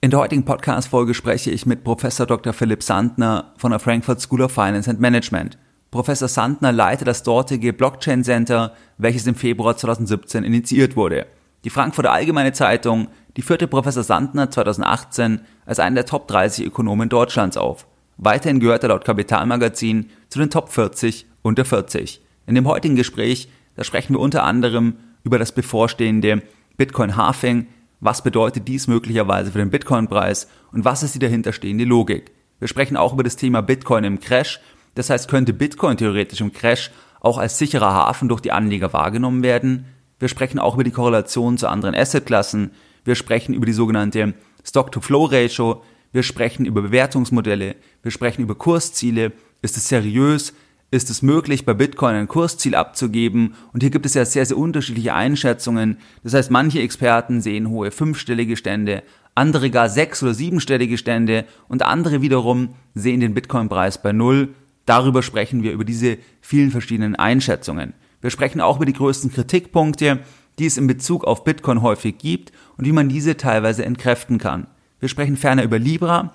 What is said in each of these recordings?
In der heutigen Podcast-Folge spreche ich mit Professor Dr. Philipp Sandner von der Frankfurt School of Finance and Management. Professor Sandner leitet das dortige Blockchain Center, welches im Februar 2017 initiiert wurde. Die Frankfurter Allgemeine Zeitung, die führte Professor Sandner 2018 als einen der Top 30 Ökonomen Deutschlands auf. Weiterhin gehört er laut Kapitalmagazin zu den Top 40 unter 40. In dem heutigen Gespräch, da sprechen wir unter anderem über das bevorstehende Bitcoin Halving, was bedeutet dies möglicherweise für den Bitcoin-Preis und was ist die dahinterstehende Logik. Wir sprechen auch über das Thema Bitcoin im Crash, das heißt könnte Bitcoin theoretisch im Crash auch als sicherer Hafen durch die Anleger wahrgenommen werden. Wir sprechen auch über die Korrelation zu anderen Assetklassen. Wir sprechen über die sogenannte Stock-to-Flow-Ratio. Wir sprechen über Bewertungsmodelle. Wir sprechen über Kursziele. Ist es seriös? Ist es möglich, bei Bitcoin ein Kursziel abzugeben? Und hier gibt es ja sehr, sehr unterschiedliche Einschätzungen. Das heißt, manche Experten sehen hohe fünfstellige Stände, andere gar sechs- oder siebenstellige Stände und andere wiederum sehen den Bitcoin-Preis bei null. Darüber sprechen wir über diese vielen verschiedenen Einschätzungen. Wir sprechen auch über die größten Kritikpunkte, die es in Bezug auf Bitcoin häufig gibt und wie man diese teilweise entkräften kann. Wir sprechen ferner über Libra.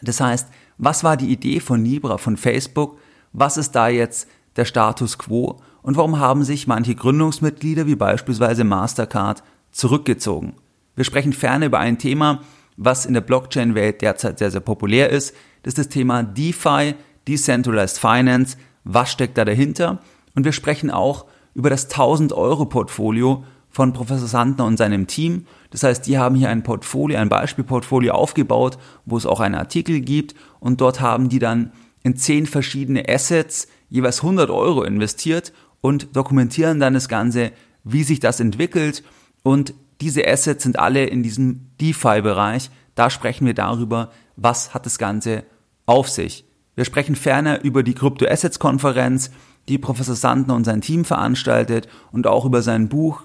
Das heißt, was war die Idee von Libra, von Facebook? Was ist da jetzt der Status quo? Und warum haben sich manche Gründungsmitglieder, wie beispielsweise Mastercard, zurückgezogen? Wir sprechen ferner über ein Thema, was in der Blockchain-Welt derzeit sehr, sehr populär ist. Das ist das Thema DeFi, Decentralized Finance. Was steckt da dahinter? Und wir sprechen auch über das 1000 Euro Portfolio von Professor Sandner und seinem Team. Das heißt, die haben hier ein Portfolio, ein Beispielportfolio aufgebaut, wo es auch einen Artikel gibt und dort haben die dann in zehn verschiedene Assets jeweils 100 Euro investiert und dokumentieren dann das Ganze, wie sich das entwickelt und diese Assets sind alle in diesem DeFi-Bereich. Da sprechen wir darüber, was hat das Ganze auf sich. Wir sprechen ferner über die Crypto-Assets-Konferenz, die Professor Sandner und sein Team veranstaltet und auch über sein Buch,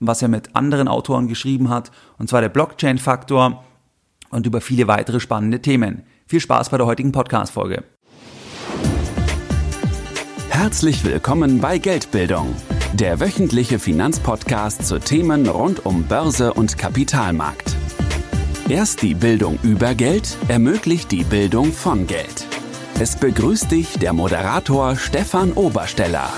was er mit anderen Autoren geschrieben hat, und zwar der Blockchain-Faktor und über viele weitere spannende Themen. Viel Spaß bei der heutigen Podcast-Folge. Herzlich willkommen bei Geldbildung, der wöchentliche Finanzpodcast zu Themen rund um Börse und Kapitalmarkt. Erst die Bildung über Geld ermöglicht die Bildung von Geld. Es begrüßt dich der Moderator Stefan Obersteller.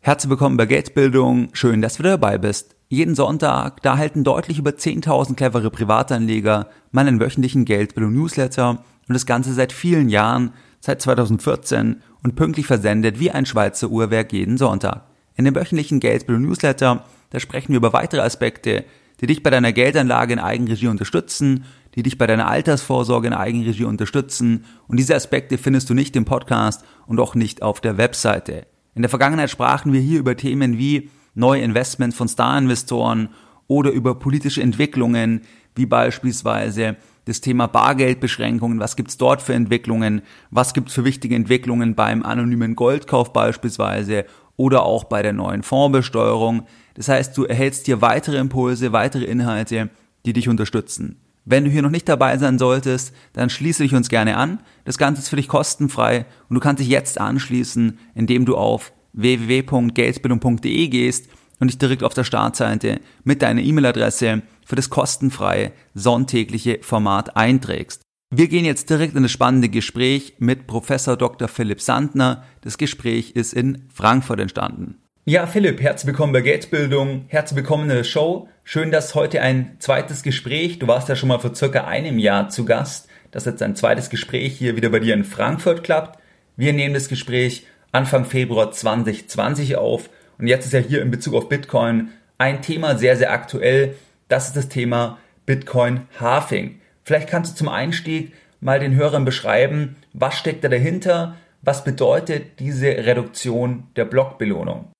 Herzlich willkommen bei Geldbildung. Schön, dass du dabei bist. Jeden Sonntag, da halten deutlich über 10.000 clevere Privatanleger meinen wöchentlichen Geldbildung-Newsletter und das Ganze seit vielen Jahren, seit 2014 und pünktlich versendet wie ein Schweizer Uhrwerk jeden Sonntag. In dem wöchentlichen Geldbildung-Newsletter, da sprechen wir über weitere Aspekte, die dich bei deiner Geldanlage in Eigenregie unterstützen die dich bei deiner Altersvorsorge in Eigenregie unterstützen. Und diese Aspekte findest du nicht im Podcast und auch nicht auf der Webseite. In der Vergangenheit sprachen wir hier über Themen wie neue Investments von Star-Investoren oder über politische Entwicklungen, wie beispielsweise das Thema Bargeldbeschränkungen, was gibt's dort für Entwicklungen, was gibt's für wichtige Entwicklungen beim anonymen Goldkauf beispielsweise oder auch bei der neuen Fondsbesteuerung. Das heißt, du erhältst hier weitere Impulse, weitere Inhalte, die dich unterstützen. Wenn du hier noch nicht dabei sein solltest, dann schließe dich uns gerne an. Das Ganze ist für dich kostenfrei und du kannst dich jetzt anschließen, indem du auf www.geldbildung.de gehst und dich direkt auf der Startseite mit deiner E-Mail-Adresse für das kostenfreie sonntägliche Format einträgst. Wir gehen jetzt direkt in das spannende Gespräch mit Professor Dr. Philipp Sandner. Das Gespräch ist in Frankfurt entstanden. Ja, Philipp, herzlich willkommen bei Geldbildung. Herzlich willkommen in der Show. Schön, dass heute ein zweites Gespräch, du warst ja schon mal vor circa einem Jahr zu Gast, dass jetzt ein zweites Gespräch hier wieder bei dir in Frankfurt klappt. Wir nehmen das Gespräch Anfang Februar 2020 auf und jetzt ist ja hier in Bezug auf Bitcoin ein Thema sehr, sehr aktuell. Das ist das Thema Bitcoin Halving. Vielleicht kannst du zum Einstieg mal den Hörern beschreiben, was steckt da dahinter, was bedeutet diese Reduktion der Blockbelohnung?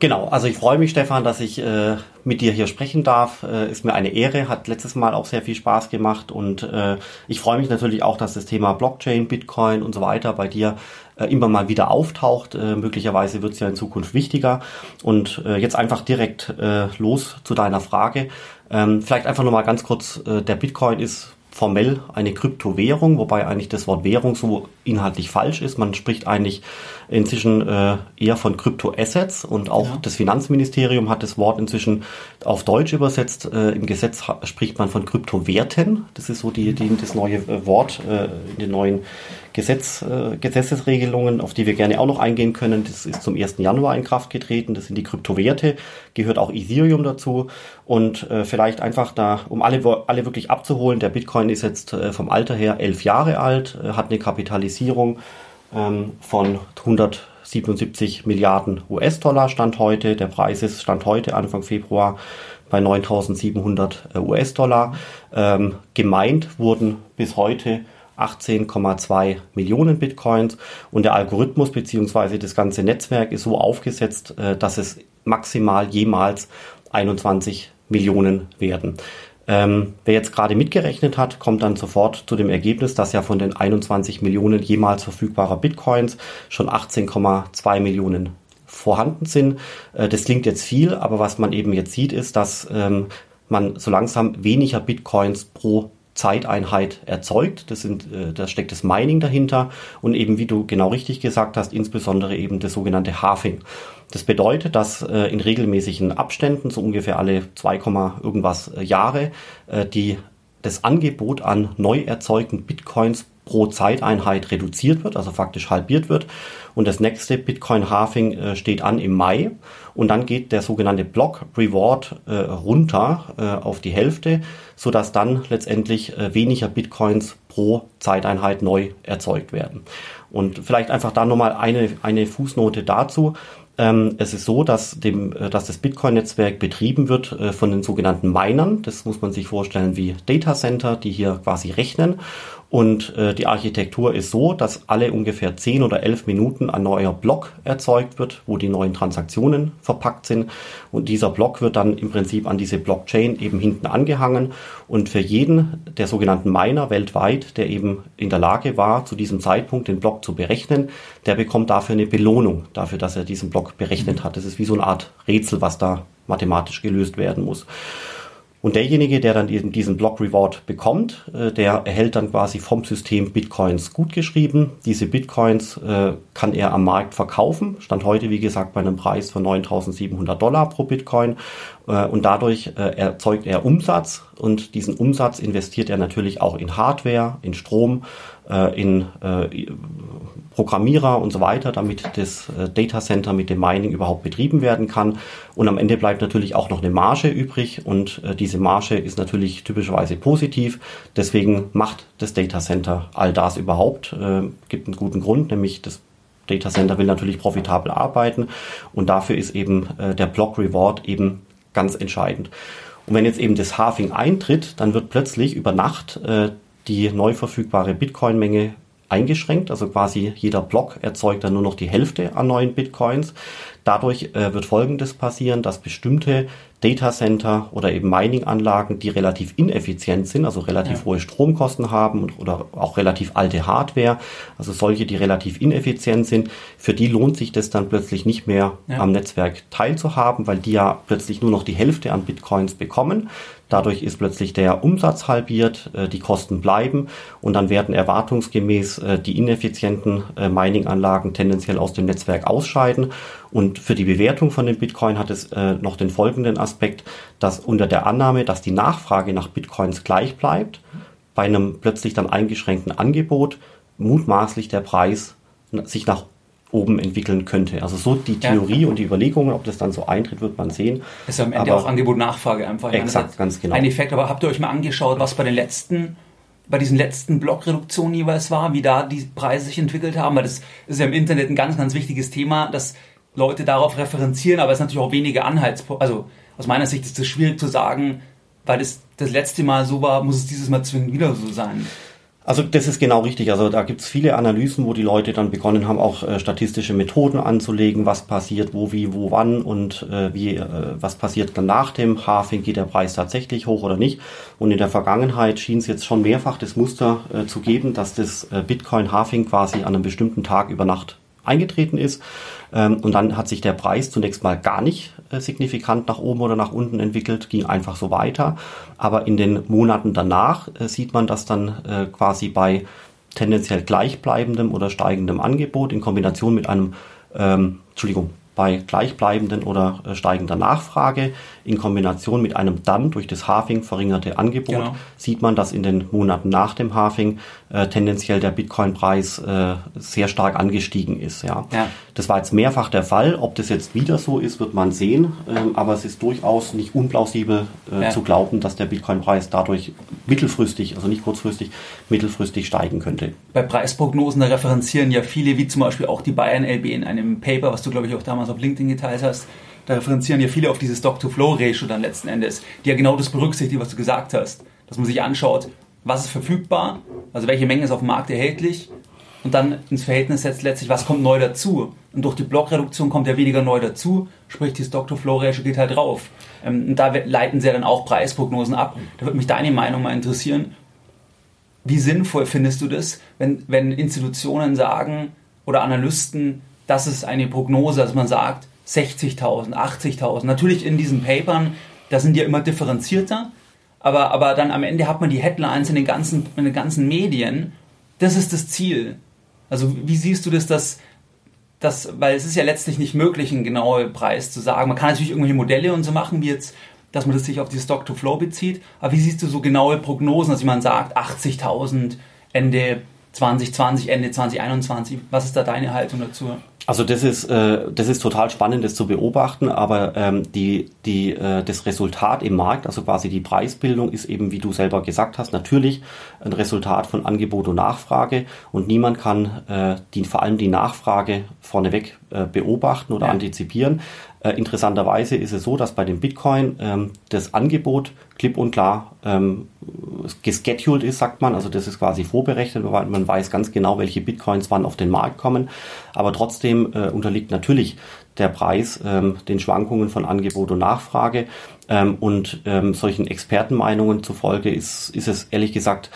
Genau, also ich freue mich, Stefan, dass ich äh, mit dir hier sprechen darf. Äh, ist mir eine Ehre, hat letztes Mal auch sehr viel Spaß gemacht und äh, ich freue mich natürlich auch, dass das Thema Blockchain, Bitcoin und so weiter bei dir äh, immer mal wieder auftaucht. Äh, möglicherweise wird es ja in Zukunft wichtiger. Und äh, jetzt einfach direkt äh, los zu deiner Frage. Ähm, vielleicht einfach nochmal ganz kurz, äh, der Bitcoin ist formell eine Kryptowährung, wobei eigentlich das Wort Währung so inhaltlich falsch ist. Man spricht eigentlich inzwischen äh, eher von Kryptoassets und auch ja. das Finanzministerium hat das Wort inzwischen auf Deutsch übersetzt. Äh, Im Gesetz spricht man von Kryptowerten. Das ist so die, die das neue Wort äh, in den neuen Gesetz, äh, Gesetzesregelungen, auf die wir gerne auch noch eingehen können. Das ist zum 1. Januar in Kraft getreten. Das sind die Kryptowerte, gehört auch Ethereum dazu. Und äh, vielleicht einfach da, um alle, alle wirklich abzuholen, der Bitcoin ist jetzt äh, vom Alter her elf Jahre alt, äh, hat eine Kapitalisierung ähm, von 177 Milliarden US-Dollar Stand heute. Der Preis ist Stand heute, Anfang Februar, bei 9.700 äh, US-Dollar. Ähm, gemeint wurden bis heute 18,2 Millionen Bitcoins und der Algorithmus beziehungsweise das ganze Netzwerk ist so aufgesetzt, äh, dass es maximal jemals 21 Millionen werden. Ähm, wer jetzt gerade mitgerechnet hat, kommt dann sofort zu dem Ergebnis, dass ja von den 21 Millionen jemals verfügbarer Bitcoins schon 18,2 Millionen vorhanden sind. Äh, das klingt jetzt viel, aber was man eben jetzt sieht, ist, dass ähm, man so langsam weniger Bitcoins pro Zeiteinheit erzeugt. Das sind, äh, da steckt das Mining dahinter und eben, wie du genau richtig gesagt hast, insbesondere eben das sogenannte Halving. Das bedeutet, dass äh, in regelmäßigen Abständen, so ungefähr alle 2, irgendwas äh, Jahre, äh, die, das Angebot an neu erzeugten Bitcoins pro Zeiteinheit reduziert wird, also faktisch halbiert wird. Und das nächste Bitcoin Halving äh, steht an im Mai. Und dann geht der sogenannte Block Reward äh, runter äh, auf die Hälfte, so dass dann letztendlich äh, weniger Bitcoins pro Zeiteinheit neu erzeugt werden. Und vielleicht einfach da nochmal eine, eine Fußnote dazu. Ähm, es ist so, dass, dem, äh, dass das Bitcoin-Netzwerk betrieben wird äh, von den sogenannten Minern. Das muss man sich vorstellen wie Data Center, die hier quasi rechnen. Und äh, die Architektur ist so, dass alle ungefähr 10 oder 11 Minuten ein neuer Block erzeugt wird, wo die neuen Transaktionen verpackt sind. Und dieser Block wird dann im Prinzip an diese Blockchain eben hinten angehangen. Und für jeden der sogenannten Miner weltweit, der eben in der Lage war, zu diesem Zeitpunkt den Block zu berechnen, der bekommt dafür eine Belohnung, dafür, dass er diesen Block berechnet hat. Das ist wie so eine Art Rätsel, was da mathematisch gelöst werden muss. Und derjenige, der dann diesen, Block Reward bekommt, äh, der erhält dann quasi vom System Bitcoins gutgeschrieben. Diese Bitcoins äh, kann er am Markt verkaufen. Stand heute, wie gesagt, bei einem Preis von 9.700 Dollar pro Bitcoin. Äh, und dadurch erzeugt er Umsatz und diesen Umsatz investiert er natürlich auch in Hardware, in Strom, in Programmierer und so weiter, damit das äh, Data Center mit dem Mining überhaupt betrieben werden kann. Und am Ende bleibt natürlich auch noch eine Marge übrig und äh, diese Marge ist natürlich typischerweise positiv. Deswegen macht das Data Center all das überhaupt. Äh, gibt einen guten Grund, nämlich das Data Center will natürlich profitabel arbeiten und dafür ist eben der Block Reward eben ganz entscheidend. Und wenn jetzt eben das Halving eintritt, dann wird plötzlich über Nacht die neu verfügbare Bitcoin-Menge eingeschränkt. Also quasi jeder Block erzeugt dann nur noch die Hälfte an neuen Bitcoins. Dadurch äh, wird Folgendes passieren, dass bestimmte Datacenter oder eben Mining-Anlagen, die relativ ineffizient sind, also relativ ja. hohe Stromkosten haben und, oder auch relativ alte Hardware, also solche, die relativ ineffizient sind, für die lohnt sich das dann plötzlich nicht mehr ja. am Netzwerk teilzuhaben, weil die ja plötzlich nur noch die Hälfte an Bitcoins bekommen. Dadurch ist plötzlich der Umsatz halbiert, äh, die Kosten bleiben und dann werden erwartungsgemäß äh, die ineffizienten äh, Mining-Anlagen tendenziell aus dem Netzwerk ausscheiden. Und für die Bewertung von dem Bitcoin hat es noch den folgenden Aspekt, dass unter der Annahme, dass die Nachfrage nach Bitcoins gleich bleibt, bei einem plötzlich dann eingeschränkten Angebot mutmaßlich der Preis sich nach oben entwickeln könnte. Also so die Theorie ja. und die Überlegungen, ob das dann so eintritt, wird man sehen. Das ist am Ende aber auch Angebot-Nachfrage einfach. Exakt, ganz genau. Ein Effekt, aber habt ihr euch mal angeschaut, was bei den letzten bei diesen letzten Blockreduktionen jeweils war, wie da die Preise sich entwickelt haben, weil das ist ja im Internet ein ganz, ganz wichtiges Thema, dass Leute darauf referenzieren, aber es ist natürlich auch wenige Anhaltspunkte. Also aus meiner Sicht ist es schwierig zu sagen, weil es das letzte Mal so war, muss es dieses Mal zwingend wieder so sein. Also das ist genau richtig. Also da gibt es viele Analysen, wo die Leute dann begonnen haben, auch äh, statistische Methoden anzulegen, was passiert, wo, wie, wo, wann und äh, wie, äh, was passiert dann nach dem Halving, geht der Preis tatsächlich hoch oder nicht. Und in der Vergangenheit schien es jetzt schon mehrfach das Muster äh, zu geben, dass das äh, Bitcoin Halving quasi an einem bestimmten Tag über Nacht eingetreten ist. Ähm, und dann hat sich der Preis zunächst mal gar nicht äh, signifikant nach oben oder nach unten entwickelt, ging einfach so weiter. Aber in den Monaten danach äh, sieht man, dass dann äh, quasi bei tendenziell gleichbleibendem oder steigendem Angebot in Kombination mit einem, ähm, Entschuldigung, bei gleichbleibenden oder steigender Nachfrage in Kombination mit einem dann durch das Halving verringerte Angebot genau. sieht man, dass in den Monaten nach dem Halving äh, tendenziell der Bitcoin-Preis äh, sehr stark angestiegen ist. Ja. ja. Das war jetzt mehrfach der Fall. Ob das jetzt wieder so ist, wird man sehen. Ähm, aber es ist durchaus nicht unplausibel äh, ja. zu glauben, dass der Bitcoin-Preis dadurch mittelfristig, also nicht kurzfristig, mittelfristig steigen könnte. Bei Preisprognosen, da referenzieren ja viele, wie zum Beispiel auch die Bayern LB in einem Paper, was du glaube ich auch damals auf LinkedIn geteilt hast, da referenzieren ja viele auf dieses Stock-to-Flow-Ratio dann letzten Endes, die ja genau das berücksichtigt, was du gesagt hast. Dass man sich anschaut, was ist verfügbar, also welche Menge ist auf dem Markt erhältlich und dann ins Verhältnis setzt letztlich, was kommt neu dazu. Und durch die Blockreduktion kommt ja weniger neu dazu, sprich die Stock-to-Flow-Ratio geht halt drauf. Ähm, und da leiten sie ja dann auch Preisprognosen ab. Da würde mich deine Meinung mal interessieren. Wie sinnvoll findest du das, wenn, wenn Institutionen sagen oder Analysten, das ist eine Prognose, dass man sagt, 60.000, 80.000. Natürlich in diesen Papern, da sind die ja immer differenzierter, aber, aber dann am Ende hat man die Headlines in den ganzen, in den ganzen Medien. Das ist das Ziel. Also wie siehst du das, dass, dass, weil es ist ja letztlich nicht möglich, einen genauen Preis zu sagen. Man kann natürlich irgendwelche Modelle und so machen, wie jetzt, dass man das sich auf die Stock-to-Flow bezieht. Aber wie siehst du so genaue Prognosen, dass jemand sagt, 80.000 Ende 2020, Ende 2021? Was ist da deine Haltung dazu? Also das ist, äh, das ist total spannend, das zu beobachten, aber ähm, die, die, äh, das Resultat im Markt, also quasi die Preisbildung, ist eben, wie du selber gesagt hast, natürlich ein Resultat von Angebot und Nachfrage und niemand kann äh, die, vor allem die Nachfrage vorneweg äh, beobachten oder ja. antizipieren. Äh, interessanterweise ist es so, dass bei dem Bitcoin ähm, das Angebot klipp und klar ähm, gescheduled ist, sagt man. Also das ist quasi vorberechnet. Man weiß ganz genau, welche Bitcoins wann auf den Markt kommen. Aber trotzdem äh, unterliegt natürlich der Preis ähm, den Schwankungen von Angebot und Nachfrage. Ähm, und ähm, solchen Expertenmeinungen zufolge ist, ist es ehrlich gesagt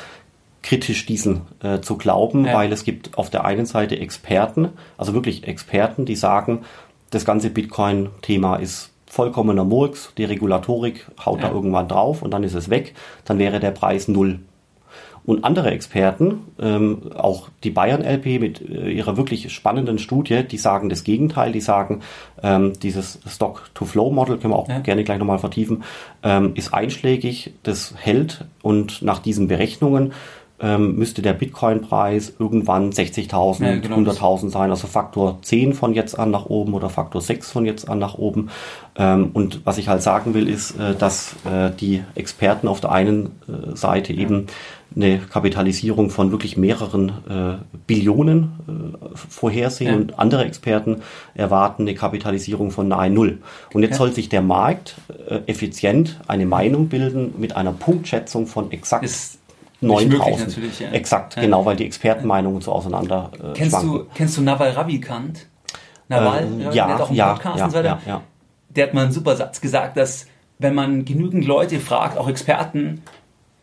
kritisch diesen äh, zu glauben, ja. weil es gibt auf der einen Seite Experten, also wirklich Experten, die sagen, das ganze Bitcoin-Thema ist vollkommener Murks, die Regulatorik haut ja. da irgendwann drauf und dann ist es weg, dann wäre der Preis null. Und andere Experten, ähm, auch die Bayern LP mit äh, ihrer wirklich spannenden Studie, die sagen das Gegenteil, die sagen, ähm, dieses Stock-to-Flow-Model, können wir auch ja. gerne gleich nochmal vertiefen, ähm, ist einschlägig, das hält und nach diesen Berechnungen ähm, müsste der Bitcoin-Preis irgendwann 60.000, ja, genau. 100.000 sein, also Faktor 10 von jetzt an nach oben oder Faktor 6 von jetzt an nach oben. Ähm, und was ich halt sagen will, ist, äh, dass äh, die Experten auf der einen äh, Seite ja. eben eine Kapitalisierung von wirklich mehreren äh, Billionen äh, vorhersehen ja. und andere Experten erwarten eine Kapitalisierung von nahe Null. Und jetzt soll sich der Markt äh, effizient eine Meinung bilden mit einer Punktschätzung von exakt ist 9000. Ja. Exakt, ja. genau, weil die Expertenmeinungen so auseinander äh, kennst schwanken. Du, kennst du Nawal Ravikant? Nawal, ähm, ja, der hat auch einen ja, Podcast und so weiter. Der hat mal einen super Satz gesagt, dass wenn man genügend Leute fragt, auch Experten,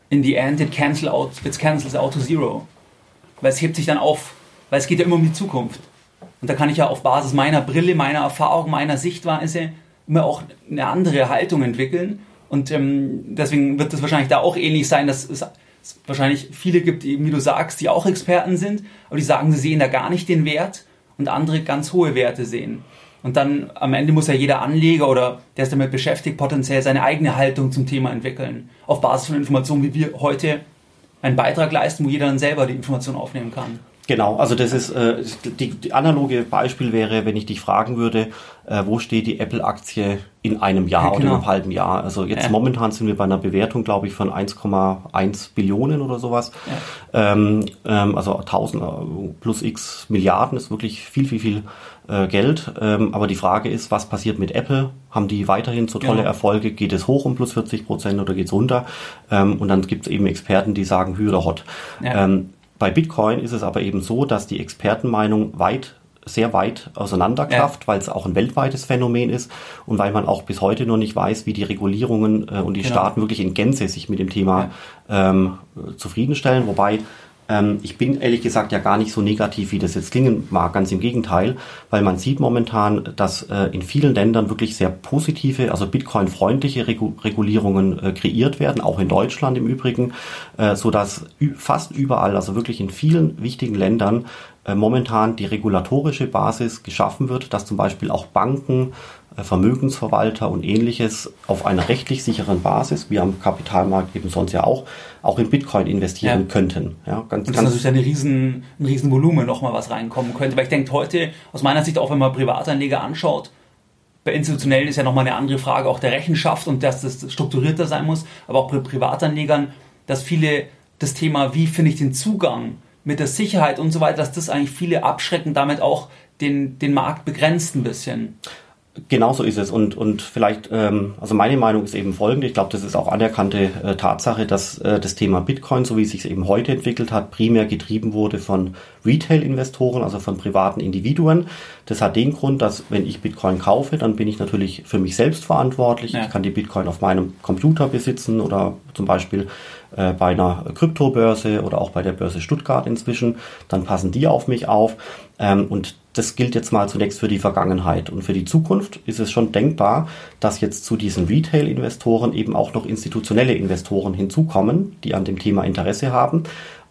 in the end it, cancel out, it cancels out to zero. Weil es hebt sich dann auf, weil es geht ja immer um die Zukunft. Und da kann ich ja auf Basis meiner Brille, meiner Erfahrung, meiner Sichtweise immer auch eine andere Haltung entwickeln. Und ähm, deswegen wird es wahrscheinlich da auch ähnlich sein, dass es wahrscheinlich viele gibt, wie du sagst, die auch Experten sind, aber die sagen, sie sehen da gar nicht den Wert und andere ganz hohe Werte sehen. Und dann am Ende muss ja jeder Anleger oder der ist damit beschäftigt, potenziell seine eigene Haltung zum Thema entwickeln. Auf Basis von Informationen, wie wir heute einen Beitrag leisten, wo jeder dann selber die Information aufnehmen kann. Genau, also das ist äh, die, die analoge Beispiel wäre, wenn ich dich fragen würde, äh, wo steht die Apple-Aktie in einem Jahr ja, genau. oder in einem halben Jahr? Also jetzt ja. momentan sind wir bei einer Bewertung, glaube ich, von 1,1 Billionen oder sowas. Ja. Ähm, ähm, also 1000 äh, plus x Milliarden ist wirklich viel, viel, viel äh, Geld. Ähm, aber die Frage ist, was passiert mit Apple? Haben die weiterhin so tolle genau. Erfolge? Geht es hoch um plus 40 Prozent oder geht es runter? Ähm, und dann gibt es eben Experten, die sagen Hü oder Hot. Bei Bitcoin ist es aber eben so, dass die Expertenmeinung weit sehr weit auseinanderklafft, ja. weil es auch ein weltweites Phänomen ist und weil man auch bis heute noch nicht weiß, wie die Regulierungen äh, und die genau. Staaten wirklich in Gänze sich mit dem Thema ja. ähm, zufriedenstellen. Wobei Ähm, ich bin ehrlich gesagt ja gar nicht so negativ, wie das jetzt klingen mag, ganz im Gegenteil, weil man sieht momentan, dass äh, in vielen Ländern wirklich sehr positive, also Bitcoin-freundliche Regulierungen äh, kreiert werden, auch in Deutschland im Übrigen, äh, so dass fast überall, also wirklich in vielen wichtigen Ländern momentan die regulatorische Basis geschaffen wird, dass zum Beispiel auch Banken, äh, Vermögensverwalter und ähnliches auf einer rechtlich sicheren Basis, wie am Kapitalmarkt eben sonst ja auch, auch in Bitcoin investieren ja. könnten. Ja, ganz, und das ist natürlich eine riesen, ein riesen Volumen nochmal, was reinkommen könnte. Weil ich denke heute, aus meiner Sicht, auch wenn man Privatanleger anschaut, bei institutionellen ist ja nochmal eine andere Frage, auch der Rechenschaft und dass das strukturierter sein muss, aber auch bei Privatanlegern, dass viele das Thema, wie finde ich den Zugang mit der Sicherheit und so weiter, dass das eigentlich viele abschrecken, damit auch den, den Markt begrenzt ein bisschen. Genauso ist es und, und vielleicht, ähm, also meine Meinung ist eben folgende, ich glaube, das ist auch anerkannte äh, Tatsache, dass äh, das Thema Bitcoin, so wie es sich eben heute entwickelt hat, primär getrieben wurde von Retail-Investoren, also von privaten Individuen. Das hat den Grund, dass wenn ich Bitcoin kaufe, dann bin ich natürlich für mich selbst verantwortlich. Ja. Ich kann die Bitcoin auf meinem Computer besitzen oder zum Beispiel äh, bei einer Kryptobörse oder auch bei der Börse Stuttgart inzwischen. Dann passen die auf mich auf ähm, und das gilt jetzt mal zunächst für die Vergangenheit. Und für die Zukunft ist es schon denkbar, dass jetzt zu diesen Retail-Investoren eben auch noch institutionelle Investoren hinzukommen, die an dem Thema Interesse haben.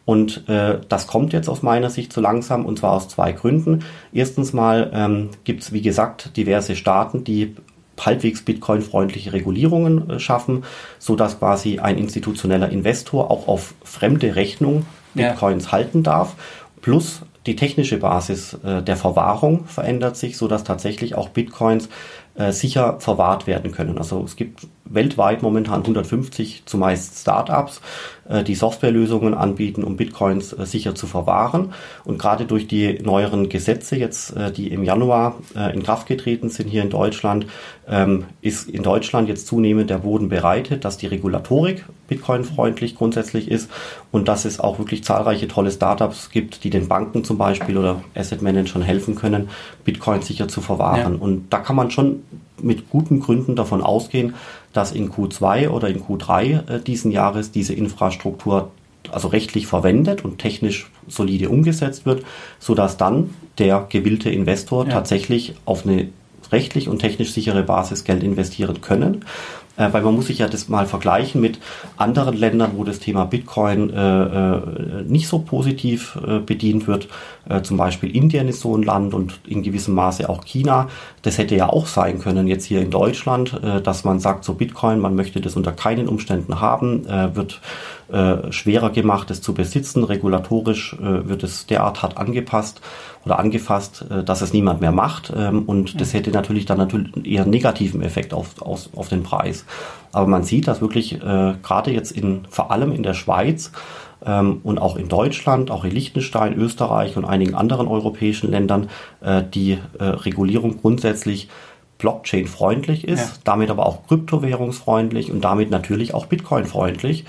Und äh, das kommt jetzt aus meiner Sicht so langsam und zwar aus zwei Gründen. Erstens mal ähm, gibt es, wie gesagt, diverse Staaten, die halbwegs Bitcoin-freundliche Regulierungen äh, schaffen, so dass quasi ein institutioneller Investor auch auf fremde Rechnung Bitcoins ja. halten darf. Plus die technische Basis äh, der Verwahrung verändert sich, so dass tatsächlich auch Bitcoins äh, sicher verwahrt werden können. Also es gibt weltweit momentan 150 zumeist Startups, äh, die Softwarelösungen anbieten, um Bitcoins äh, sicher zu verwahren. Und gerade durch die neueren Gesetze jetzt, äh, die im Januar in Kraft getreten sind hier in Deutschland, ähm, ist in Deutschland jetzt zunehmend der Boden bereitet, dass die Regulatorik Bitcoin-freundlich grundsätzlich ist und dass es auch wirklich zahlreiche tolle Startups gibt, die den Banken zum Beispiel oder Asset Managern helfen können, Bitcoin sicher zu verwahren. Ja. Und da kann man schon mit guten Gründen davon ausgehen, dass in Q2 oder in Q3 äh, diesen Jahres diese Infrastruktur also rechtlich verwendet und technisch solide umgesetzt wird, so dass dann der gewillte Investor ja. tatsächlich auf eine rechtlich und technisch sichere Basis Geld investieren können. Äh, weil man muss sich ja das mal vergleichen mit anderen Ländern, wo das Thema Bitcoin äh, äh, nicht so positiv äh, bedient wird. Äh, zum Beispiel Indien ist so ein Land und in gewissem Maße auch China. Das hätte ja auch sein können jetzt hier in Deutschland, äh, dass man sagt, so Bitcoin, man möchte das unter keinen Umständen haben, wird schwerer gemacht, es zu besitzen. Regulatorisch wird es derart hart angepasst oder angefasst, äh, dass es niemand mehr macht. Ähm, und das hätte natürlich dann natürlich eher einen negativen Effekt auf, auf, auf den Preis. Aber man sieht, dass wirklich äh, gerade jetzt in, vor allem in der Schweiz ähm, und auch in Deutschland, auch in Liechtenstein, Österreich und einigen anderen europäischen Ländern äh, die äh, Regulierung grundsätzlich Blockchain-freundlich ist, ja. damit aber auch kryptowährungsfreundlich und damit natürlich auch Bitcoin-freundlich.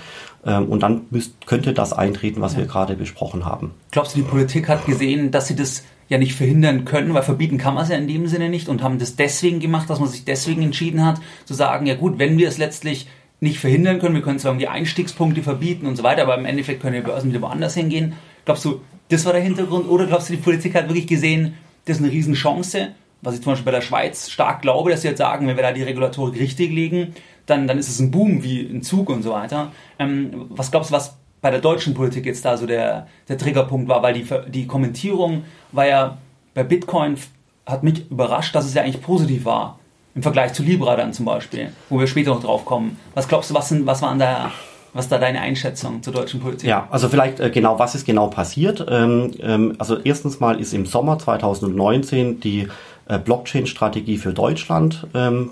Ähm, und dann müsst, könnte das eintreten, was ja. wir gerade besprochen haben. Glaubst du, die Politik hat gesehen, dass sie das ja nicht verhindern können, weil verbieten kann man es ja in dem Sinne nicht und haben das deswegen gemacht, dass man sich deswegen entschieden hat, zu sagen, ja gut, wenn wir es letztlich nicht verhindern können, wir können zwar die Einstiegspunkte verbieten und so weiter, aber im Endeffekt können die Börsen wieder woanders hingehen. Glaubst du, das war der Hintergrund oder glaubst du, die Politik hat wirklich gesehen, das ist eine Riesenchance, was ich zum Beispiel bei der Schweiz stark glaube, dass sie jetzt sagen, wenn wir da die Regulatorik richtig legen, dann, dann ist es ein Boom wie ein Zug und so weiter. Ähm, was glaubst du, was bei der deutschen Politik jetzt da so der, der Triggerpunkt war? Weil die, die Kommentierung war ja bei Bitcoin, hat mich überrascht, dass es ja eigentlich positiv war. Im Vergleich zu Libra dann zum Beispiel, wo wir später noch drauf kommen. Was glaubst du, was, sind, was waren da was da deine Einschätzung zur deutschen Politik? Ja, also vielleicht äh, genau, was ist genau passiert? Ähm, ähm, also erstens mal ist im Sommer 2019 die äh, Blockchain-Strategie für Deutschland ähm,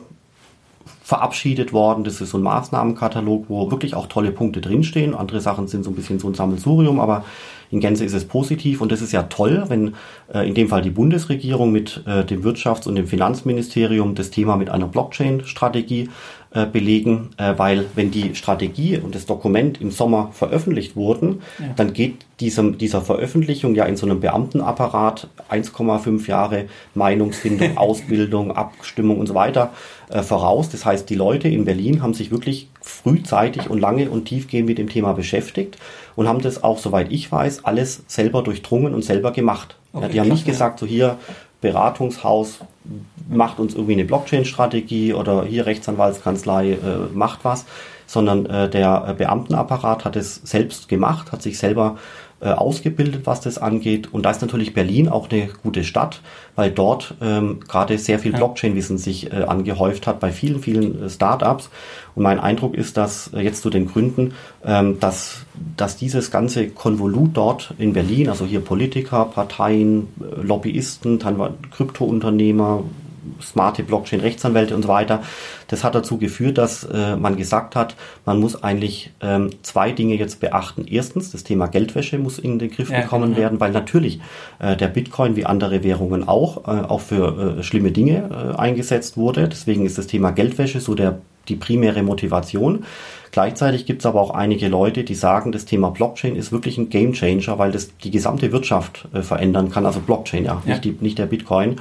verabschiedet worden. Das ist so ein Maßnahmenkatalog, wo wirklich auch tolle Punkte drinstehen. Andere Sachen sind so ein bisschen so ein Sammelsurium, aber in Gänze ist es positiv und das ist ja toll, wenn äh, in dem Fall die Bundesregierung mit äh, dem Wirtschafts- und dem Finanzministerium das Thema mit einer Blockchain-Strategie äh, belegen, äh, weil wenn die Strategie und das Dokument im Sommer veröffentlicht wurden, ja. dann geht diesem, dieser Veröffentlichung ja in so einem Beamtenapparat 1,5 Jahre Meinungsfindung, Ausbildung, Abstimmung und so weiter äh, voraus. Das heißt, die Leute in Berlin haben sich wirklich frühzeitig und lange und tiefgehend mit dem Thema beschäftigt und haben das auch, soweit ich weiß, alles selber durchdrungen und selber gemacht. Okay, ja, die haben nicht gesagt, so hier Beratungshaus macht uns irgendwie eine Blockchain-Strategie oder hier Rechtsanwaltskanzlei äh, macht was, sondern äh, der Beamtenapparat hat es selbst gemacht, hat sich selber äh, ausgebildet, was das angeht. Und da ist natürlich Berlin auch eine gute Stadt, weil dort ähm, gerade sehr viel Blockchain-Wissen sich äh, angehäuft hat bei vielen, vielen äh, Startups. Und mein Eindruck ist, dass äh, jetzt zu den Gründen, ähm, dass, dass dieses ganze Konvolut dort in Berlin, also hier Politiker, Parteien, äh, Lobbyisten, Kryptounternehmer, smarte Blockchain-Rechtsanwälte und so weiter. Das hat dazu geführt, dass äh, man gesagt hat, man muss eigentlich ähm, zwei Dinge jetzt beachten. Erstens, das Thema Geldwäsche muss in den Griff ja, bekommen genau. werden, weil natürlich äh, der Bitcoin wie andere Währungen auch, äh, auch für äh, schlimme Dinge äh, eingesetzt wurde. Deswegen ist das Thema Geldwäsche so der die primäre Motivation. Gleichzeitig gibt es aber auch einige Leute, die sagen, das Thema Blockchain ist wirklich ein Gamechanger, weil das die gesamte Wirtschaft äh, verändern kann. Also Blockchain, ja, ja. Nicht, die, nicht der Bitcoin.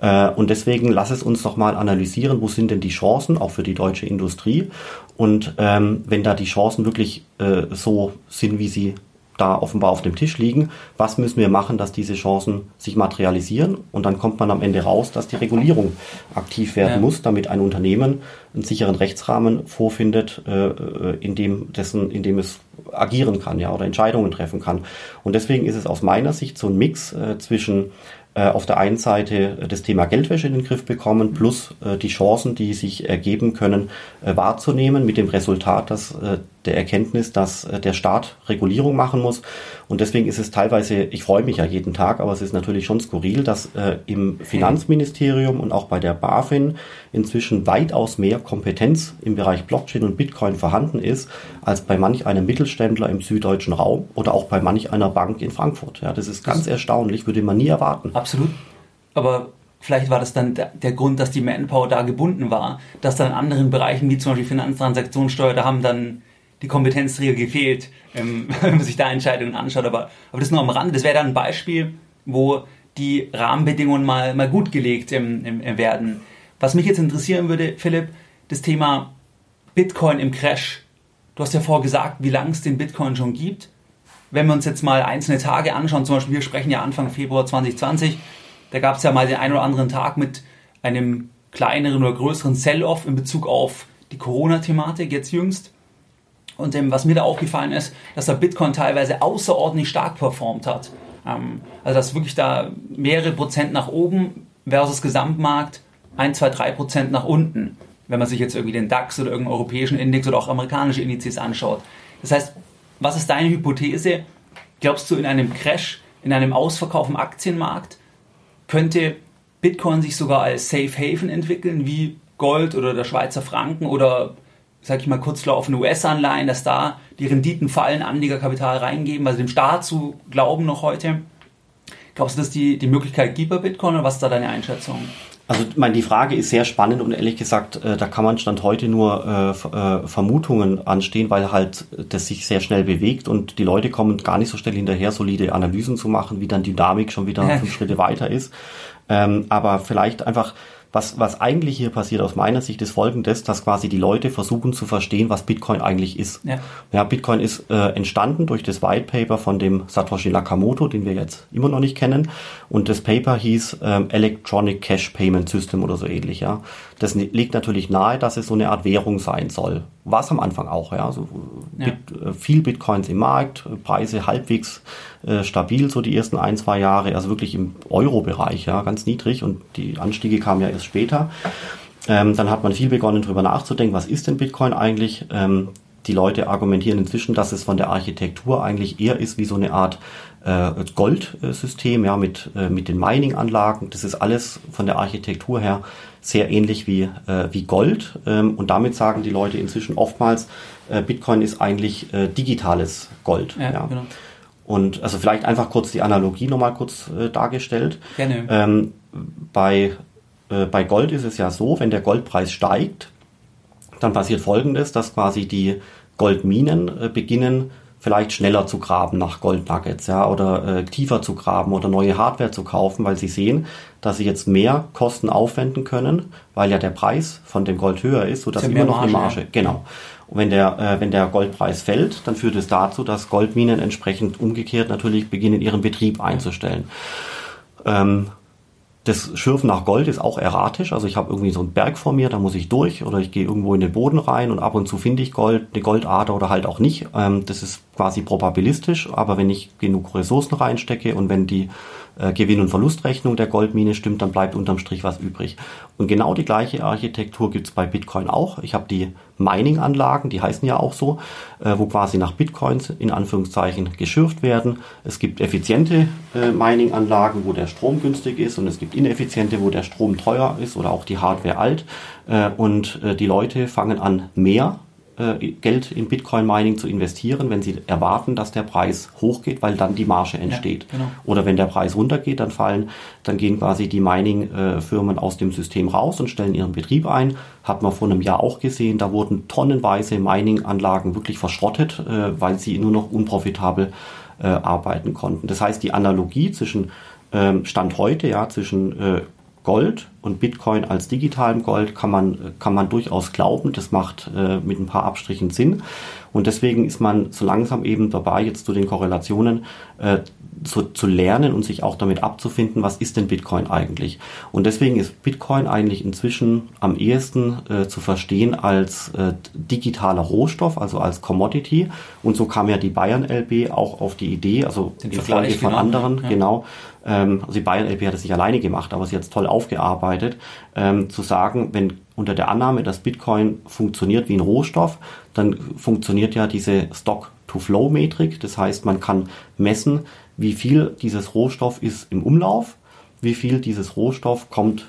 Äh, und deswegen lass es uns doch mal analysieren, wo sind denn die Chancen, auch für die deutsche Industrie. Und ähm, wenn da die Chancen wirklich äh, so sind, wie sie da offenbar auf dem Tisch liegen. Was müssen wir machen, dass diese Chancen sich materialisieren? Und dann kommt man am Ende raus, dass die Regulierung aktiv werden ja. muss, damit ein Unternehmen einen sicheren Rechtsrahmen vorfindet, äh, in dem dessen, in dem es agieren kann, ja, oder Entscheidungen treffen kann. Und deswegen ist es aus meiner Sicht so ein Mix äh, zwischen äh, auf der einen Seite das Thema Geldwäsche in den Griff bekommen, plus die Chancen, die sich ergeben können, wahrzunehmen, mit dem Resultat, dass der Erkenntnis, dass der Staat Regulierung machen muss. Und deswegen ist es teilweise, ich freue mich ja jeden Tag, aber es ist natürlich schon skurril, dass im Finanzministerium und auch bei der BaFin inzwischen weitaus mehr Kompetenz im Bereich Blockchain und Bitcoin vorhanden ist, als bei manch einem Mittelständler im süddeutschen Raum oder auch bei manch einer Bank in Frankfurt. Ja, das ist ganz erstaunlich, würde man nie erwarten. Absolut. Aber vielleicht war das dann der, Grund, dass die Manpower da gebunden war, dass dann in anderen Bereichen, wie zum Beispiel Finanztransaktionssteuer, da haben dann die Kompetenzträger gefehlt, ähm, wenn man sich da Entscheidungen anschaut. Aber, aber das nur am Rande. Das wäre dann ein Beispiel, wo die Rahmenbedingungen mal, mal gut gelegt ähm, ähm, werden. Was mich jetzt interessieren würde, Philipp, das Thema Bitcoin im Crash. Du hast ja vorher gesagt, wie lange es den Bitcoin schon gibt wenn wir uns jetzt mal einzelne Tage anschauen, zum Beispiel wir sprechen ja Anfang Februar 2020, da gab es ja mal den einen oder anderen Tag mit einem kleineren oder größeren Sell-off in Bezug auf die Corona-Thematik jetzt jüngst. Und ähm, was mir da aufgefallen ist, dass der Bitcoin teilweise außerordentlich stark performt hat. Ähm, also dass wirklich da mehrere Prozent nach oben versus Gesamtmarkt 1, 2, 3 Prozent nach unten, wenn man sich jetzt irgendwie den DAX oder irgendeinen europäischen Index oder auch amerikanische Indizes anschaut. Das heißt, was ist deine Hypothese? Glaubst du, in einem Crash, in einem Ausverkauf im Aktienmarkt, könnte Bitcoin sich sogar als Safe Haven entwickeln, wie Gold oder der Schweizer Franken oder, sag ich mal, kurzlaufende US-Anleihen, dass da die Renditen fallen, Anlegerkapital reingeben, also dem Staat zu glauben noch heute? Glaubst du, dass die, die Möglichkeit gibt bei Bitcoin oder was ist da deine Einschätzung? Also ich meine, die Frage ist sehr spannend und ehrlich gesagt, äh, da kann man Stand heute nur äh, äh, Vermutungen anstehen, weil halt das sich sehr schnell bewegt und die Leute kommen gar nicht so schnell hinterher, solide Analysen zu machen, wie dann Dynamik schon wieder fünf Schritte weiter ist. Ähm, aber vielleicht einfach was, was eigentlich hier passiert aus meiner Sicht ist folgendes, dass quasi die Leute versuchen zu verstehen, was Bitcoin eigentlich ist. Ja, ja Bitcoin ist äh, entstanden durch das White Paper von dem Satoshi Nakamoto, den wir jetzt immer noch nicht kennen. Und das Paper hieß ähm, Electronic Cash Payment System oder so ähnlich. Ja, Das liegt natürlich nahe, dass es so eine Art Währung sein soll. War es am Anfang auch. Ja, also ja. Bit, äh, viel Bitcoins im Markt, Preise halbwegs äh, stabil so die ersten ein, zwei Jahre, also wirklich im Euro-Bereich, ja, ganz niedrig und die Anstiege kamen ja erst später. Ähm, dann hat man viel begonnen, darüber nachzudenken, was ist denn Bitcoin eigentlich? Ähm, die Leute argumentieren inzwischen, dass es von der Architektur eigentlich eher ist wie so eine Art äh, Goldsystem, ja, mit, äh, mit den Mining-Anlagen. Das ist alles von der Architektur her sehr ähnlich wie, äh, wie Gold. Ähm, und damit sagen die Leute inzwischen oftmals, äh, Bitcoin ist eigentlich äh, digitales Gold. Ja, ja. Genau. Und also vielleicht einfach kurz die Analogie nochmal kurz äh, dargestellt. Gerne. Ähm, bei, äh, bei Gold ist es ja so, wenn der Goldpreis steigt, dann passiert folgendes, dass quasi die Goldminen äh, beginnen vielleicht schneller zu graben nach Goldnuggets, ja, oder äh, tiefer zu graben oder neue Hardware zu kaufen, weil sie sehen, dass sie jetzt mehr Kosten aufwenden können, weil ja der Preis von dem Gold höher ist, sodass immer noch Marge, eine Marge, genau. Und wenn der, äh, wenn der Goldpreis fällt, dann führt es dazu, dass Goldminen entsprechend umgekehrt natürlich beginnen, ihren Betrieb einzustellen. Ähm, das Schürfen nach Gold ist auch erratisch. Also ich habe irgendwie so einen Berg vor mir, da muss ich durch oder ich gehe irgendwo in den Boden rein und ab und zu finde ich Gold, eine Goldader oder halt auch nicht. Ähm, das ist quasi probabilistisch, aber wenn ich genug Ressourcen reinstecke und wenn die äh, Gewinn- und Verlustrechnung der Goldmine stimmt, dann bleibt unterm Strich was übrig. Und genau die gleiche Architektur gibt's bei Bitcoin auch. Ich habe die Mining-Anlagen, die heißen ja auch so, äh, wo quasi nach Bitcoins in Anführungszeichen geschürft werden. Es gibt effiziente äh, Mining-Anlagen, wo der Strom günstig ist und es gibt ineffiziente, wo der Strom teuer ist oder auch die Hardware alt. Äh, und äh, die Leute fangen an, mehr Geld in Bitcoin Mining zu investieren, wenn sie erwarten, dass der Preis hochgeht, weil dann die Marge entsteht. Ja, genau. Oder wenn der Preis runtergeht, dann fallen, dann gehen quasi die Mining-Firmen aus dem System raus und stellen ihren Betrieb ein. Hat man vor einem Jahr auch gesehen, da wurden tonnenweise Mining-Anlagen wirklich verschrottet, äh, weil sie nur noch unprofitabel äh, arbeiten konnten. Das heißt, die Analogie zwischen ähm, Stand heute, ja, zwischen Gold und Bitcoin als digitalem Gold kann man, kann man durchaus glauben. Das macht äh, mit ein paar Abstrichen Sinn. Und deswegen ist man so langsam eben dabei, jetzt zu den Korrelationen äh, zu, zu lernen und sich auch damit abzufinden, was ist denn Bitcoin eigentlich. Und deswegen ist Bitcoin eigentlich inzwischen am ehesten äh, zu verstehen als äh, digitaler Rohstoff, also als Commodity. Und so kam ja die Bayern LB auch auf die Idee, also Den Folge von anderen, ja. genau. Ähm, also die Bayern LB hat es nicht alleine gemacht, aber sie hat es toll aufgearbeitet, ähm, zu sagen, wenn unter der Annahme, dass Bitcoin funktioniert wie ein Rohstoff, dann funktioniert ja diese Stock-to-Flow-Metrik. Das heißt, man kann messen, wie viel dieses Rohstoff ist im Umlauf, wie viel dieses Rohstoff kommt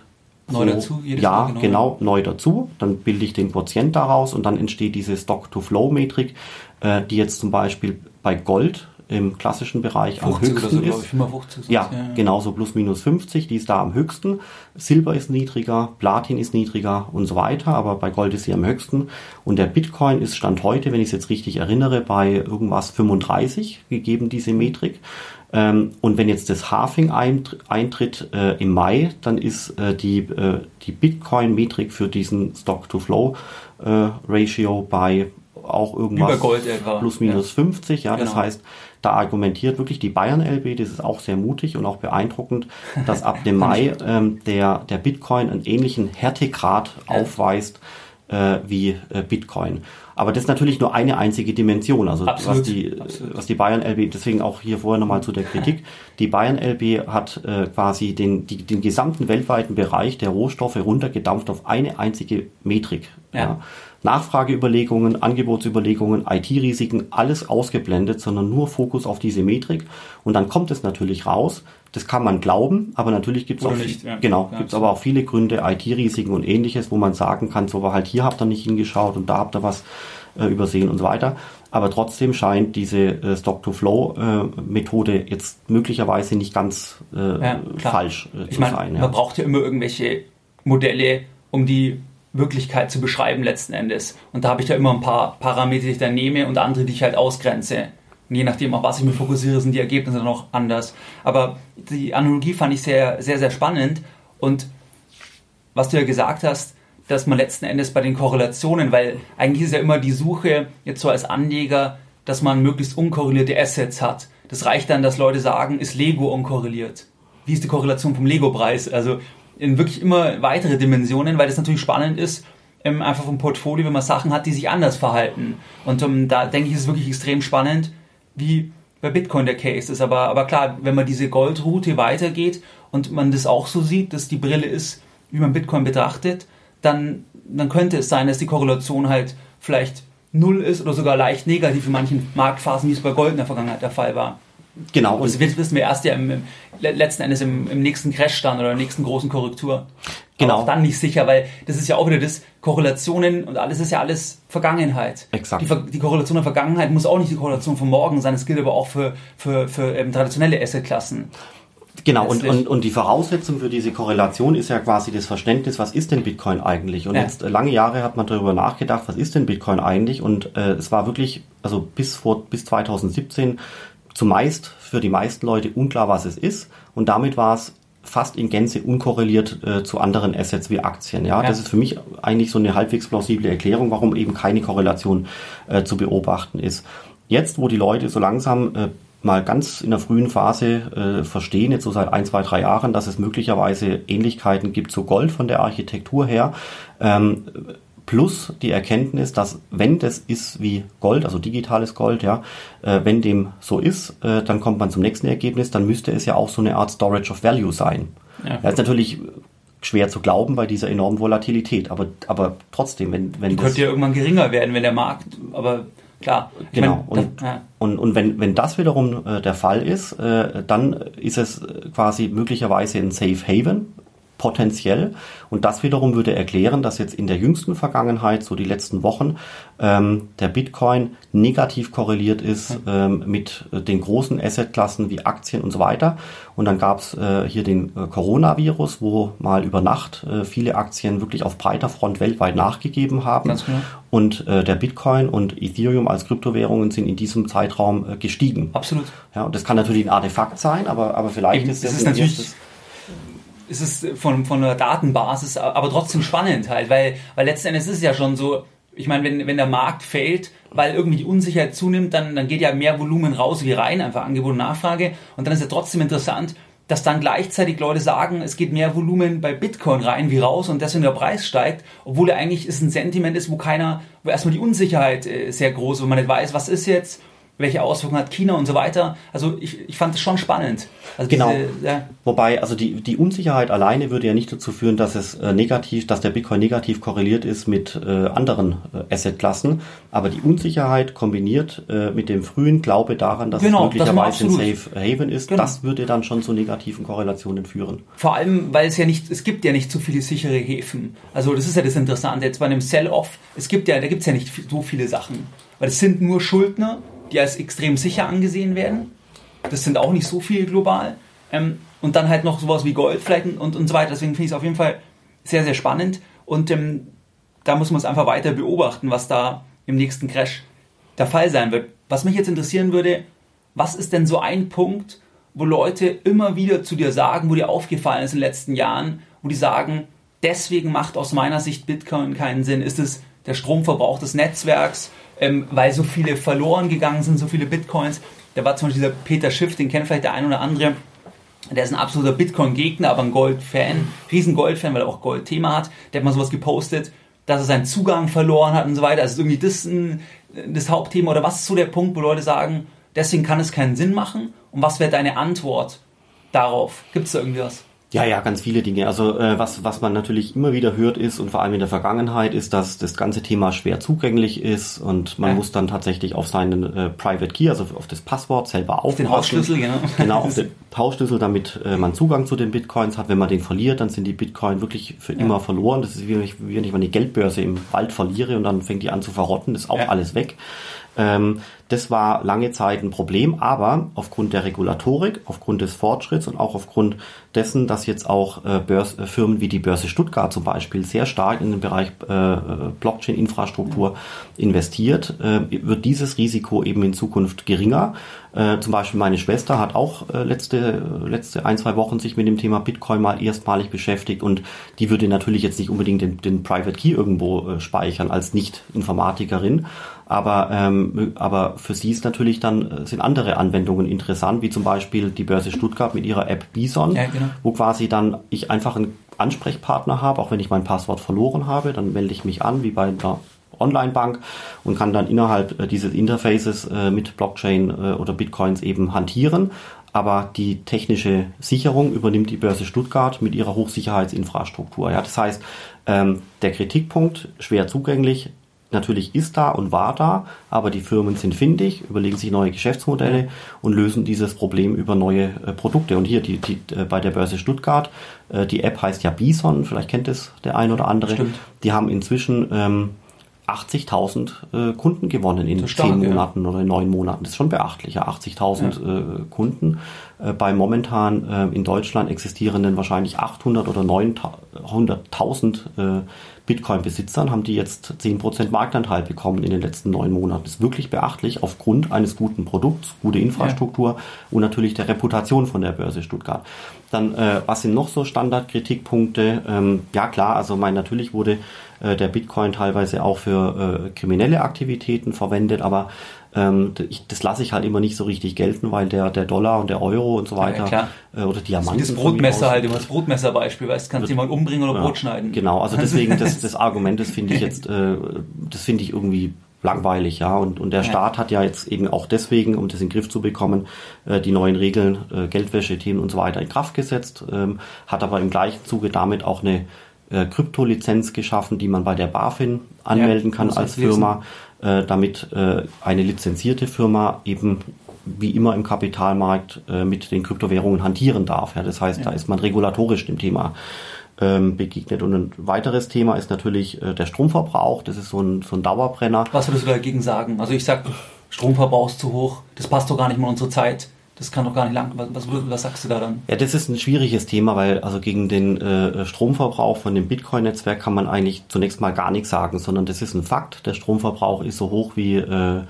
neu so, dazu. Jedes ja, genau. genau, neu dazu. Dann bilde ich den Quotient daraus und dann entsteht diese Stock-to-Flow-Metrik, äh, die jetzt zum Beispiel bei Gold im klassischen Bereich am höchsten so, ist. 50, ja, ja, genau so plus minus 50, die ist da am höchsten. Silber ist niedriger, Platin ist niedriger und so weiter, aber bei Gold ist sie am höchsten. Und der Bitcoin ist Stand heute, wenn ich es jetzt richtig erinnere, bei irgendwas 35 gegeben, diese Metrik. Ähm, und wenn jetzt das Halving eintritt äh, im Mai, dann ist äh, die, äh, die Bitcoin-Metrik für diesen Stock-to-Flow-Ratio äh, bei auch irgendwas plus minus ja. 50. Ja, genau. das heißt, da argumentiert wirklich die Bayern LB, das ist auch sehr mutig und auch beeindruckend, dass ab dem Mai ähm, der, der Bitcoin einen ähnlichen Härtegrad aufweist äh, wie äh, Bitcoin. Aber das ist natürlich nur eine einzige Dimension. Also Absolut. was die, Absolut. was die Bayern LB, deswegen auch hier vorher nochmal zu der Kritik. Die Bayern LB hat äh, quasi den, die, den gesamten weltweiten Bereich der Rohstoffe runtergedampft auf eine einzige Metrik. Ja. ja. Nachfrageüberlegungen, Angebotsüberlegungen, IT-Risiken, alles ausgeblendet, sondern nur Fokus auf diese Metrik. Und dann kommt es natürlich raus. Das kann man glauben, aber natürlich gibt es auch, nicht, ja. genau, ja, gibt's aber auch viele Gründe, IT-Risiken und ähnliches, wo man sagen kann, so war halt hier habt ihr nicht hingeschaut und da habt ihr was äh, übersehen und so weiter. Aber trotzdem scheint diese äh, Stock-to-Flow-Methode äh, jetzt möglicherweise nicht ganz äh, ja, falsch äh, zu meine, sein. Man braucht ja immer irgendwelche Modelle, um die Wirklichkeit zu beschreiben letzten Endes. Und da habe ich da immer ein paar Parameter, die ich dann nehme und andere, die ich halt ausgrenze. Und je nachdem, auf was ich mir fokussiere, sind die Ergebnisse dann auch anders. Aber die Analogie fand ich sehr, sehr, sehr spannend. Und was du ja gesagt hast, dass man letzten Endes bei den Korrelationen, weil eigentlich ist ja immer die Suche jetzt so als Anleger, dass man möglichst unkorrelierte Assets hat. Das reicht dann, dass Leute sagen, ist Lego unkorreliert? Wie ist die Korrelation vom Lego-Preis? Also in wirklich immer weitere Dimensionen, weil das natürlich spannend ist, ähm, einfach vom Portfolio, wenn man Sachen hat, die sich anders verhalten. Und ähm, da denke ich, ist es wirklich extrem spannend, wie bei Bitcoin der Case ist. Aber, aber klar, wenn man diese Goldroute weitergeht und man das auch so sieht, dass die Brille ist, wie man Bitcoin betrachtet, dann, dann könnte es sein, dass die Korrelation halt vielleicht null ist oder sogar leicht negativ in manchen Marktphasen, wie es bei Gold in der Vergangenheit der Fall war. Genau. Und das wissen wir erst ja im, im letzten Endes im, im nächsten Crash dann oder der nächsten großen Korrektur. Genau. Aber auch dann nicht sicher, weil das ist ja auch wieder das, Korrelationen und alles ist ja alles Vergangenheit. Exakt. Die, die Korrelation der Vergangenheit muss auch nicht die Korrelation von morgen sein, das gilt aber auch für, für, für ähm, traditionelle Assetklassen. Genau, und, und, und die Voraussetzung für diese Korrelation ist ja quasi das Verständnis, was ist denn Bitcoin eigentlich? Und ja. jetzt äh, lange Jahre hat man darüber nachgedacht, was ist denn Bitcoin eigentlich? Und äh, es war wirklich, also bis vor bis 2017 zumeist für die meisten Leute unklar, was es ist. Und damit war es fast in Gänze unkorreliert äh, zu anderen Assets wie Aktien. Ja? ja? das ist für mich eigentlich so eine halbwegs plausible Erklärung, warum eben keine Korrelation äh, zu beobachten ist. Jetzt, wo die Leute so langsam äh, mal ganz in der frühen Phase äh, verstehen, jetzt so seit ein, zwei, drei Jahren, dass es möglicherweise Ähnlichkeiten gibt zu Gold von der Architektur her. Ähm, plus die Erkenntnis, dass wenn das ist wie Gold, also digitales Gold, ja, äh, wenn dem so ist, äh, dann kommt man zum nächsten Ergebnis, dann müsste es ja auch so eine Art Storage of Value sein. Ja. Das ist natürlich schwer zu glauben bei dieser enormen Volatilität, aber, aber trotzdem, wenn, wenn die das... könnte ja irgendwann geringer werden, wenn der Markt, aber klar. Genau. Meine, und, das, ja. und, und wenn, wenn das wiederum äh, der Fall ist, äh, dann ist es quasi möglicherweise ein Safe Haven, potenziell. Und das wiederum würde erklären, dass jetzt in der jüngsten Vergangenheit, so die letzten Wochen, ähm, der Bitcoin negativ korreliert ist ähm, mit äh, den großen Assetklassen wie Aktien und so weiter. Und dann gab es äh, hier den äh, Coronavirus, wo mal über Nacht äh, viele Aktien wirklich auf breiter Front weltweit nachgegeben haben. Genau. Und äh, der Bitcoin und Ethereum als Kryptowährungen sind in diesem Zeitraum äh, gestiegen. Absolut. Ja, und das kann natürlich ein Artefakt sein, aber, aber vielleicht Eben, ist das, das ist natürlich ist es von, von einer Datenbasis, aber trotzdem spannend halt, weil, weil letzten Endes ist es ja schon so, ich meine, wenn, wenn der Markt fällt, weil irgendwie die Unsicherheit zunimmt, dann, dann geht ja mehr Volumen raus wie rein, einfach Angebot und Nachfrage. Und dann ist ja trotzdem interessant, dass dann gleichzeitig Leute sagen, es geht mehr Volumen bei Bitcoin rein wie raus und deswegen der Preis steigt, obwohl er eigentlich ist ein Sentiment ist, wo keiner, wo erstmal die Unsicherheit äh, sehr groß, wo man nicht weiß, was ist jetzt, welche Auswirkungen hat China und so weiter. Also ich, ich fand es schon spannend. Also genau. Diese, ja. Wobei, also die, die Unsicherheit alleine würde ja nicht dazu führen, dass es äh, negativ, dass der Bitcoin negativ korreliert ist mit äh, anderen äh, Assetklassen. Aber die Unsicherheit kombiniert äh, mit dem frühen Glaube daran, dass genau, es möglicherweise ein Safe Haven ist, genau. das würde dann schon zu negativen Korrelationen führen. Vor allem, weil es ja nicht, es gibt ja nicht so viele sichere Häfen. Also das ist ja das Interessante. Jetzt bei einem Sell-Off, es gibt ja, da gibt es ja nicht so viele Sachen. Weil es sind nur Schuldner die als extrem sicher angesehen werden. Das sind auch nicht so viele global. Ähm, und dann halt noch sowas wie Gold vielleicht und, und so weiter. Deswegen finde ich es auf jeden Fall sehr, sehr spannend. Und ähm, da muss man es einfach weiter beobachten, was da im nächsten Crash der Fall sein wird. Was mich jetzt interessieren würde, was ist denn so ein Punkt, wo Leute immer wieder zu dir sagen, wo dir aufgefallen ist in den letzten Jahren, wo die sagen, deswegen macht aus meiner Sicht Bitcoin keinen Sinn? Ist es der Stromverbrauch des Netzwerks? Ähm, weil so viele verloren gegangen sind, so viele Bitcoins. Da war zum Beispiel dieser Peter Schiff, den kennt vielleicht der ein oder andere. Der ist ein absoluter Bitcoin-Gegner, aber ein Gold-Fan, riesen Gold-Fan, weil er auch Gold-Thema hat. Der hat mal sowas gepostet, dass er seinen Zugang verloren hat und so weiter. Also irgendwie das ein, das Hauptthema oder was ist so der Punkt, wo Leute sagen, deswegen kann es keinen Sinn machen? Und was wäre deine Antwort darauf? Gibt es da irgendwie was? Ja, ja, ganz viele Dinge. Also äh, was, was man natürlich immer wieder hört ist und vor allem in der Vergangenheit ist, dass das ganze Thema schwer zugänglich ist und man ja. muss dann tatsächlich auf seinen äh, Private Key, also auf das Passwort selber. Auf den Hausschlüssel, genau. Genau, auf den Hausschlüssel, damit äh, man Zugang zu den Bitcoins hat. Wenn man den verliert, dann sind die Bitcoin wirklich für ja. immer verloren. Das ist wie, wie wenn ich meine Geldbörse im Wald verliere und dann fängt die an zu verrotten, ist auch ja. alles weg. Ähm, das war lange Zeit ein Problem, aber aufgrund der Regulatorik, aufgrund des Fortschritts und auch aufgrund dessen, dass jetzt auch äh, Börs, äh, Firmen wie die Börse Stuttgart zum Beispiel sehr stark in den Bereich äh, Blockchain-Infrastruktur investiert, äh, wird dieses Risiko eben in Zukunft geringer. Äh, zum Beispiel meine Schwester hat auch äh, letzte, letzte ein, zwei Wochen sich mit dem Thema Bitcoin mal erstmalig beschäftigt und die würde natürlich jetzt nicht unbedingt den, den Private Key irgendwo speichern als Nicht-Informatikerin, aber, ähm, aber für sie ist natürlich dann, äh, sind andere Anwendungen interessant, wie zum Beispiel die Börse Stuttgart mit ihrer App Bison, ja, genau. wo quasi dann ich einfach einen Ansprechpartner habe, auch wenn ich mein Passwort verloren habe, dann melde ich mich an, wie bei einer Online-Bank und kann dann innerhalb äh, dieses Interfaces äh, mit Blockchain äh, oder Bitcoins eben hantieren. Aber die technische Sicherung übernimmt die Börse Stuttgart mit ihrer Hochsicherheitsinfrastruktur. Ja, das heißt, ähm, der Kritikpunkt schwer zugänglich, natürlich ist da und war da, aber die Firmen sind findig, überlegen sich neue Geschäftsmodelle und lösen dieses Problem über neue äh, Produkte. Und hier die, die, äh, bei der Börse Stuttgart, äh, die App heißt ja Bison, vielleicht kennt es der ein oder andere. Stimmt. Die haben inzwischen ähm, 80.000 äh, Kunden gewonnen in zehn Monaten ja. oder in neun Monaten. Das ist schon beachtlich, ja. 80.000 ja. äh, Kunden. Äh, bei momentan äh, in Deutschland existierenden wahrscheinlich 800 oder 900.000 äh, Bitcoin-Besitzern haben die jetzt 10% Marktanteil bekommen in den letzten neun Monaten. Das ist wirklich beachtlich aufgrund eines guten Produkts, gute Infrastruktur und natürlich der Reputation von der Börse Stuttgart. Dann, äh, was sind noch so Standardkritikpunkte? Ähm, ja klar, also mein, natürlich wurde äh, der Bitcoin teilweise auch für äh, kriminelle Aktivitäten verwendet, aber ähm, ich, das lasse ich halt immer nicht so richtig gelten, weil der, der Dollar und der Euro und so weiter ja, äh, oder Diamanten. Das Brotmesser halt immer das Brotmesserbeispiel, weißt, kannst du jemand umbringen oder ja, Brot schneiden. Genau, also deswegen das, das Argument, das finde ich jetzt, äh, das finde ich irgendwie langweilig, ja. Und, und der ja. Staat hat ja jetzt eben auch deswegen, um das in den Griff zu bekommen, äh, die neuen Regeln, äh, Geldwäsche-Themen und so weiter in Kraft gesetzt, ähm, hat aber im gleichen Zuge damit auch eine äh, Kryptolizenz geschaffen, die man bei der BaFin anmelden ja, kann als Firma, äh, damit äh, eine lizenzierte Firma eben wie immer im Kapitalmarkt äh, mit den Kryptowährungen hantieren darf. Ja, das heißt, ja. da ist man regulatorisch dem Thema ähm, begegnet. Und ein weiteres Thema ist natürlich äh, der Stromverbrauch. Das ist so ein, so ein Dauerbrenner. Was würdest du dagegen sagen? Also ich sag, Stromverbrauch ist zu hoch. Das passt doch gar nicht mehr in unsere Zeit. Das kann doch gar nicht lang. Was, was, sagst du da dann? Ja, das ist ein schwieriges Thema, weil also gegen den äh, Stromverbrauch von dem Bitcoin-Netzwerk kann man eigentlich zunächst mal gar nichts sagen, sondern das ist ein Fakt. Der Stromverbrauch ist so hoch wie äh,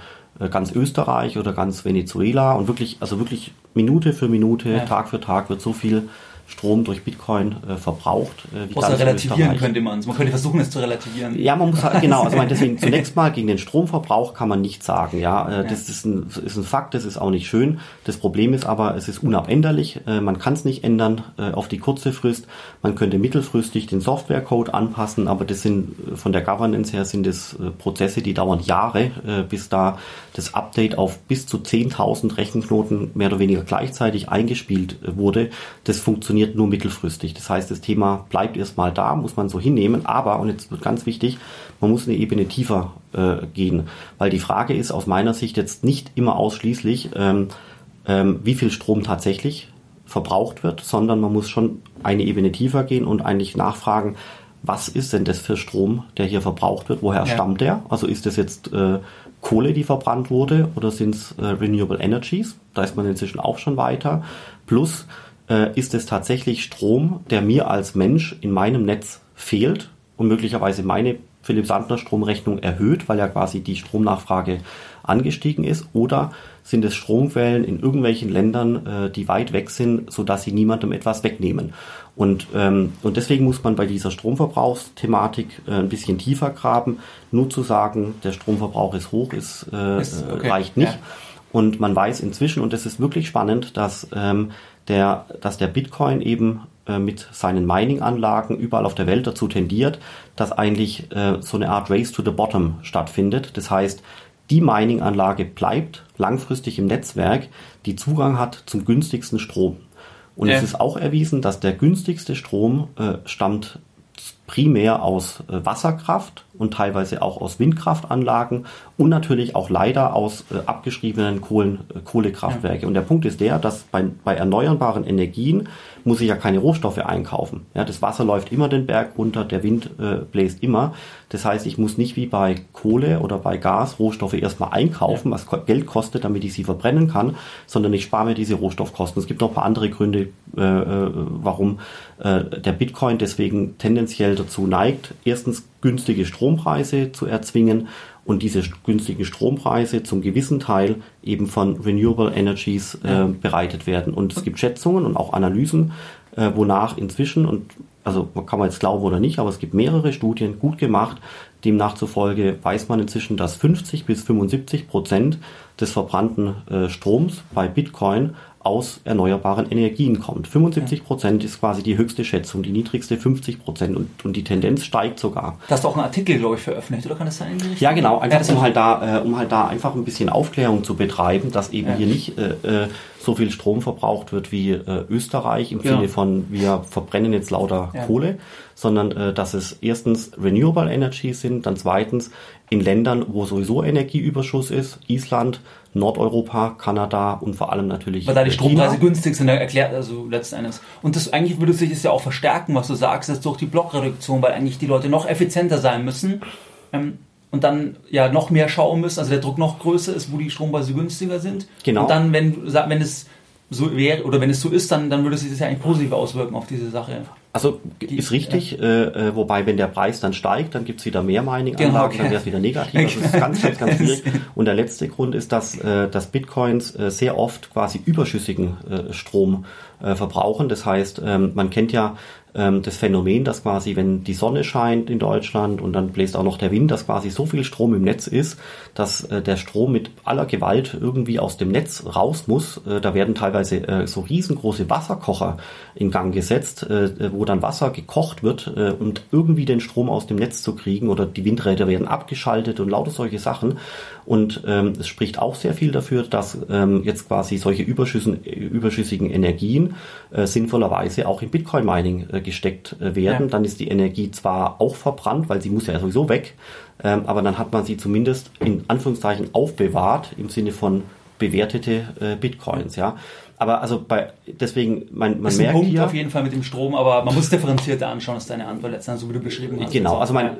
ganz Österreich oder ganz Venezuela und wirklich, also wirklich Minute für Minute, ja. Tag für Tag wird so viel Strom durch Bitcoin äh, verbraucht. Äh, Außer relativieren könnte man es. Man könnte versuchen, es zu relativieren. Ja, man muss halt, genau, also deswegen zunächst mal gegen den Stromverbrauch kann man nichts sagen. Ja, äh, ja. das ist ein, ist ein Fakt, das ist auch nicht schön. Das Problem ist aber, es ist unabänderlich. Äh, man kann es nicht ändern äh, auf die kurze Frist. Man könnte mittelfristig den Softwarecode anpassen, aber das sind äh, von der Governance her sind es äh, Prozesse, die dauern Jahre, äh, bis da das Update auf bis zu 10.000 Rechenknoten mehr oder weniger gleichzeitig eingespielt äh, wurde. Das funktioniert funktioniert nur mittelfristig. Das heißt, das Thema bleibt erstmal da, muss man so hinnehmen. Aber, und jetzt wird ganz wichtig, man muss eine Ebene tiefer äh, gehen. Weil die Frage ist aus meiner Sicht jetzt nicht immer ausschließlich, ähm, ähm, wie viel Strom tatsächlich verbraucht wird, sondern man muss schon eine Ebene tiefer gehen und eigentlich nachfragen, was ist denn das für Strom, der hier verbraucht wird? Woher ja. stammt der? Also ist das jetzt äh, Kohle, die verbrannt wurde, oder sind es äh, Renewable Energies? Da ist man inzwischen auch schon weiter. Plus, äh, ist es tatsächlich Strom, der mir als Mensch in meinem Netz fehlt und möglicherweise meine Philipp Sandner Stromrechnung erhöht, weil ja quasi die Stromnachfrage angestiegen ist, oder sind es Stromquellen in irgendwelchen Ländern, äh, die weit weg sind, sodass sie niemandem etwas wegnehmen. Und, ähm, und deswegen muss man bei dieser Stromverbrauchsthematik äh, ein bisschen tiefer graben. Nur zu sagen, der Stromverbrauch ist hoch, ist, äh, ist okay. reicht nicht. Ja. Und man weiß inzwischen, und das ist wirklich spannend, dass ähm, der, dass der Bitcoin eben äh, mit seinen Mining-Anlagen überall auf der Welt dazu tendiert, dass eigentlich äh, so eine Art Race to the Bottom stattfindet. Das heißt, die Mining-Anlage bleibt langfristig im Netzwerk, die Zugang hat zum günstigsten Strom. Und ja. es ist auch erwiesen, dass der günstigste Strom äh, stammt primär aus äh, Wasserkraft und teilweise auch aus Windkraftanlagen und natürlich auch leider aus äh, abgeschriebenen Kohlen, äh, Kohlekraftwerke. Ja. Und der Punkt ist der, dass bei, bei erneuerbaren Energien muss ich ja keine Rohstoffe einkaufen. Ja, das Wasser läuft immer den Berg runter, der Wind äh, bläst immer. Das heißt, ich muss nicht wie bei Kohle oder bei Gas Rohstoffe erstmal einkaufen, ja. was Geld kostet, damit ich sie verbrennen kann, sondern ich spare mir diese Rohstoffkosten. Es gibt noch ein paar andere Gründe, äh, äh warum äh, der Bitcoin deswegen tendenziell dazu neigt, erstens günstige Strompreise zu erzwingen und diese günstigen Strompreise zum gewissen Teil eben von Renewable Energies äh, bereitet werden. Und es gibt Schätzungen und auch Analysen, äh, wonach inzwischen, und also kann man jetzt glauben oder nicht, aber es gibt mehrere Studien gut gemacht, demnach zufolge weiß man inzwischen, dass 50 bis 75 Prozent des verbrannten äh, Stroms bei Bitcoin aus erneuerbaren Energien kommt. 75 Prozent ist quasi die höchste Schätzung, die niedrigste 50 Prozent und, und die Tendenz steigt sogar. Da hast du auch einen Artikel, glaube ich, veröffentlicht, oder kann das sein? Ja, genau, einfach um halt da, äh, um halt da einfach ein bisschen Aufklärung zu betreiben, dass eben ja. hier nicht äh, äh, so viel Strom verbraucht wird wie äh, Österreich im Sinne von wir verbrennen jetzt lauter ja. Kohle, sondern äh, dass es erstens Renewable Energy sind, dann zweitens in Ländern, wo sowieso Energieüberschuss ist, Island, Nordeuropa, Kanada und vor allem natürlich. Weil da die Strompreise günstig sind, erklärt also letzten Endes. Und das eigentlich würde sich das ja auch verstärken, was du sagst, dass durch die Blockreduktion, weil eigentlich die Leute noch effizienter sein müssen. Ähm, und dann ja noch mehr schauen müssen, also der Druck noch größer ist, wo die Strompreise günstiger sind. Genau. Und dann, wenn, wenn es so wäre oder wenn es so ist, dann, dann würde sich das ja eigentlich positiv auswirken auf diese Sache. Also ist richtig, ja. äh, äh wobei wenn der Preis dann steigt, dann gibt's wieder mehr Mining-Anlagen, genau, okay. dann wäre es wieder negativ. Also das ist ganz, ganz, ganz schwierig. Und der letzte Grund ist, dass, äh, dass Bitcoins äh, sehr oft quasi überschüssigen äh, Strom äh, verbrauchen. Das heißt, ähm, man kennt ja ähm, das Phänomen, dass quasi, wenn die Sonne scheint in Deutschland und dann bläst auch noch der Wind, dass quasi so viel Strom im Netz ist, dass äh, der Strom mit aller Gewalt irgendwie aus dem Netz raus muss. Äh, da werden teilweise äh, so riesengroße Wasserkocher in Gang gesetzt, äh, wo dann Wasser gekocht wird, äh, um irgendwie den Strom aus dem Netz zu kriegen oder die Windräder werden abgeschaltet und lauter solche Sachen. Und ähm, es spricht auch sehr viel dafür, dass ähm, jetzt quasi solche überschüssigen Energien äh, sinnvollerweise auch im Bitcoin-Mining äh, gesteckt äh, werden. Ja. Dann ist die Energie zwar auch verbrannt, weil sie muss ja sowieso weg, ähm, aber dann hat man sie zumindest in Anführungszeichen aufbewahrt im Sinne von bewertete äh, Bitcoins, ja. Aber also bei deswegen man, man ist merkt ein Punkt hier auf jeden Fall mit dem Strom, aber man muss differenzierter anschauen, ist deine Antwort letztendlich, so wie du beschrieben hast. Genau, also mein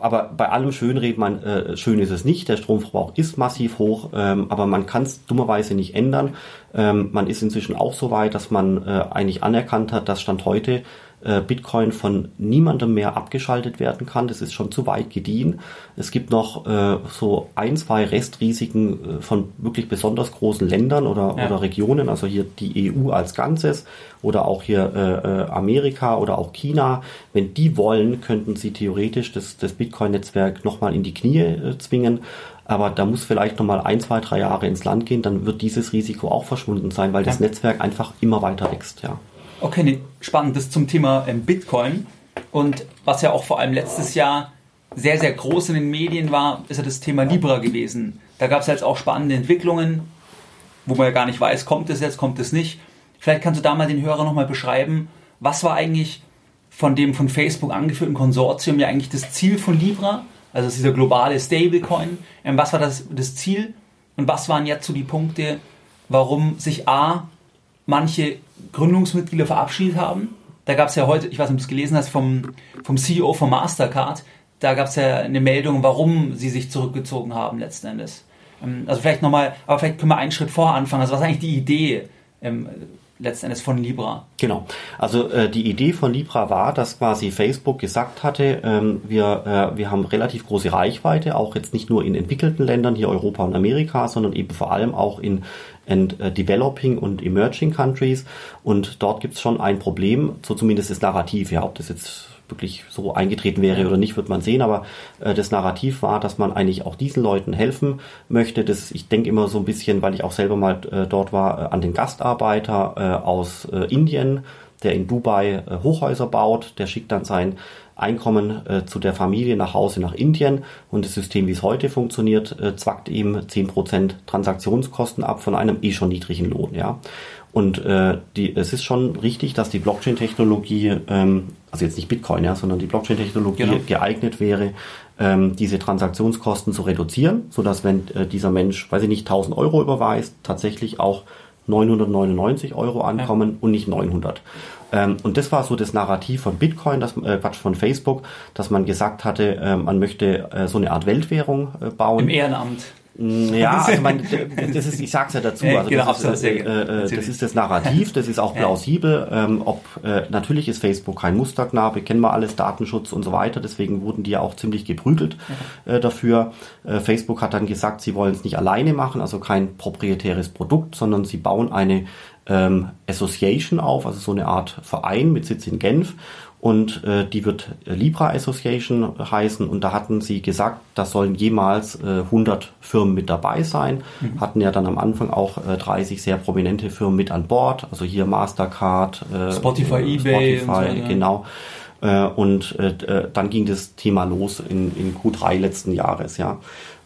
aber bei allem Schönreden, man, äh, schön ist es nicht. Der Stromverbrauch ist massiv hoch, ähm, aber man kann es dummerweise nicht ändern. Ähm, man ist inzwischen auch so weit, dass man äh, eigentlich anerkannt hat, dass Stand heute äh, Bitcoin von niemandem mehr abgeschaltet werden kann. Das ist schon zu weit gediehen. Es gibt noch äh, so ein, zwei Restrisiken äh, von wirklich besonders großen Ländern oder, ja. oder Regionen, also hier die EU als Ganzes oder auch hier äh, äh, Amerika oder auch China. Wenn die wollen, könnten sie theoretisch das, das Bitcoin-Netzwerk nochmal in die Knie äh, zwingen. Aber da muss vielleicht nochmal ein, zwei, drei Jahre ins Land gehen, dann wird dieses Risiko auch verschwunden sein, weil das Netzwerk einfach immer weiter wächst, ja. Okay, nee, spannend. Das zum Thema ähm, Bitcoin. Und was ja auch vor allem letztes Jahr sehr, sehr groß in den Medien war, ist ja das Thema Libra gewesen. Da gab es jetzt auch spannende Entwicklungen, wo man ja gar nicht weiß, kommt es jetzt, kommt es nicht. Vielleicht kannst du da mal den Hörer nochmal beschreiben, was war eigentlich von dem von Facebook angeführten Konsortium ja eigentlich das Ziel von Libra, also dieser globale Stablecoin. Ähm, was war das, das Ziel und was waren jetzt so die Punkte, warum sich A, manche Gründungsmitglieder verabschiedet haben. Da gab es ja heute, ich weiß nicht, ob du es gelesen hast, vom, vom CEO von Mastercard, da gab es ja eine Meldung, warum sie sich zurückgezogen haben letzten Endes. Ähm, also vielleicht nochmal, aber vielleicht können wir einen Schritt vorher anfangen. Also was ist eigentlich die Idee ähm, letzten Endes von Libra? Genau. Also äh, die Idee von Libra war, dass quasi Facebook gesagt hatte, ähm, wir, äh, wir haben relativ große Reichweite, auch jetzt nicht nur in entwickelten Ländern, hier Europa und Amerika, sondern eben vor allem auch in and uh, Developing und Emerging Countries. Und dort gibt es schon ein Problem, so zumindest das Narrativ, ja, ob das jetzt wirklich so eingetreten wäre oder nicht, wird man sehen. Aber äh, das Narrativ war, dass man eigentlich auch diesen Leuten helfen möchte. Das, ich denke immer so ein bisschen, weil ich auch selber mal äh, dort war, äh, an den Gastarbeiter äh, aus äh, Indien, der in Dubai äh, Hochhäuser baut. Der schickt dann sein Einkommen äh, zu der Familie nach Hause nach Indien und das System, wie es heute funktioniert, äh, zwackt ihm 10% Transaktionskosten ab von einem eh schon niedrigen Lohn. Ja. Und äh, die, es ist schon richtig, dass die Blockchain-Technologie, ähm, also jetzt nicht Bitcoin, ja, sondern die Blockchain-Technologie genau. geeignet wäre, ähm, diese Transaktionskosten zu reduzieren, sodass wenn äh, dieser Mensch, weiß ich nicht, 1000 Euro überweist, tatsächlich auch 999 Euro ankommen ja. und nicht 900. Ähm, und das war so das Narrativ von Bitcoin, das äh, Quatsch von Facebook, dass man gesagt hatte, äh, man möchte äh, so eine Art Weltwährung äh, bauen. Im Ehrenamt. Mm, ja, also man, das ist, ich sag's ja dazu, also genau, das, ist, äh, äh, das ist das Narrativ, das ist auch plausibel. Ähm, ob äh, natürlich ist Facebook kein Musterknabe, kennen wir alles, Datenschutz und so weiter, deswegen wurden die ja auch ziemlich geprügelt äh, dafür. Äh, Facebook hat dann gesagt, sie wollen es nicht alleine machen, also kein proprietäres Produkt, sondern sie bauen eine ähm, Association auf, also so eine Art Verein mit Sitz in Genf und äh, die wird Libra Association heißen und da hatten sie gesagt, da sollen jemals äh, 100 Firmen mit dabei sein. Mhm. Hatten ja dann am Anfang auch äh, 30 sehr prominente Firmen mit an Bord, also hier Mastercard, äh, Spotify, äh, eBay, Spotify, so, genau. Äh, und äh, äh, dann ging das Thema los in, in Q3 letzten Jahres, ja.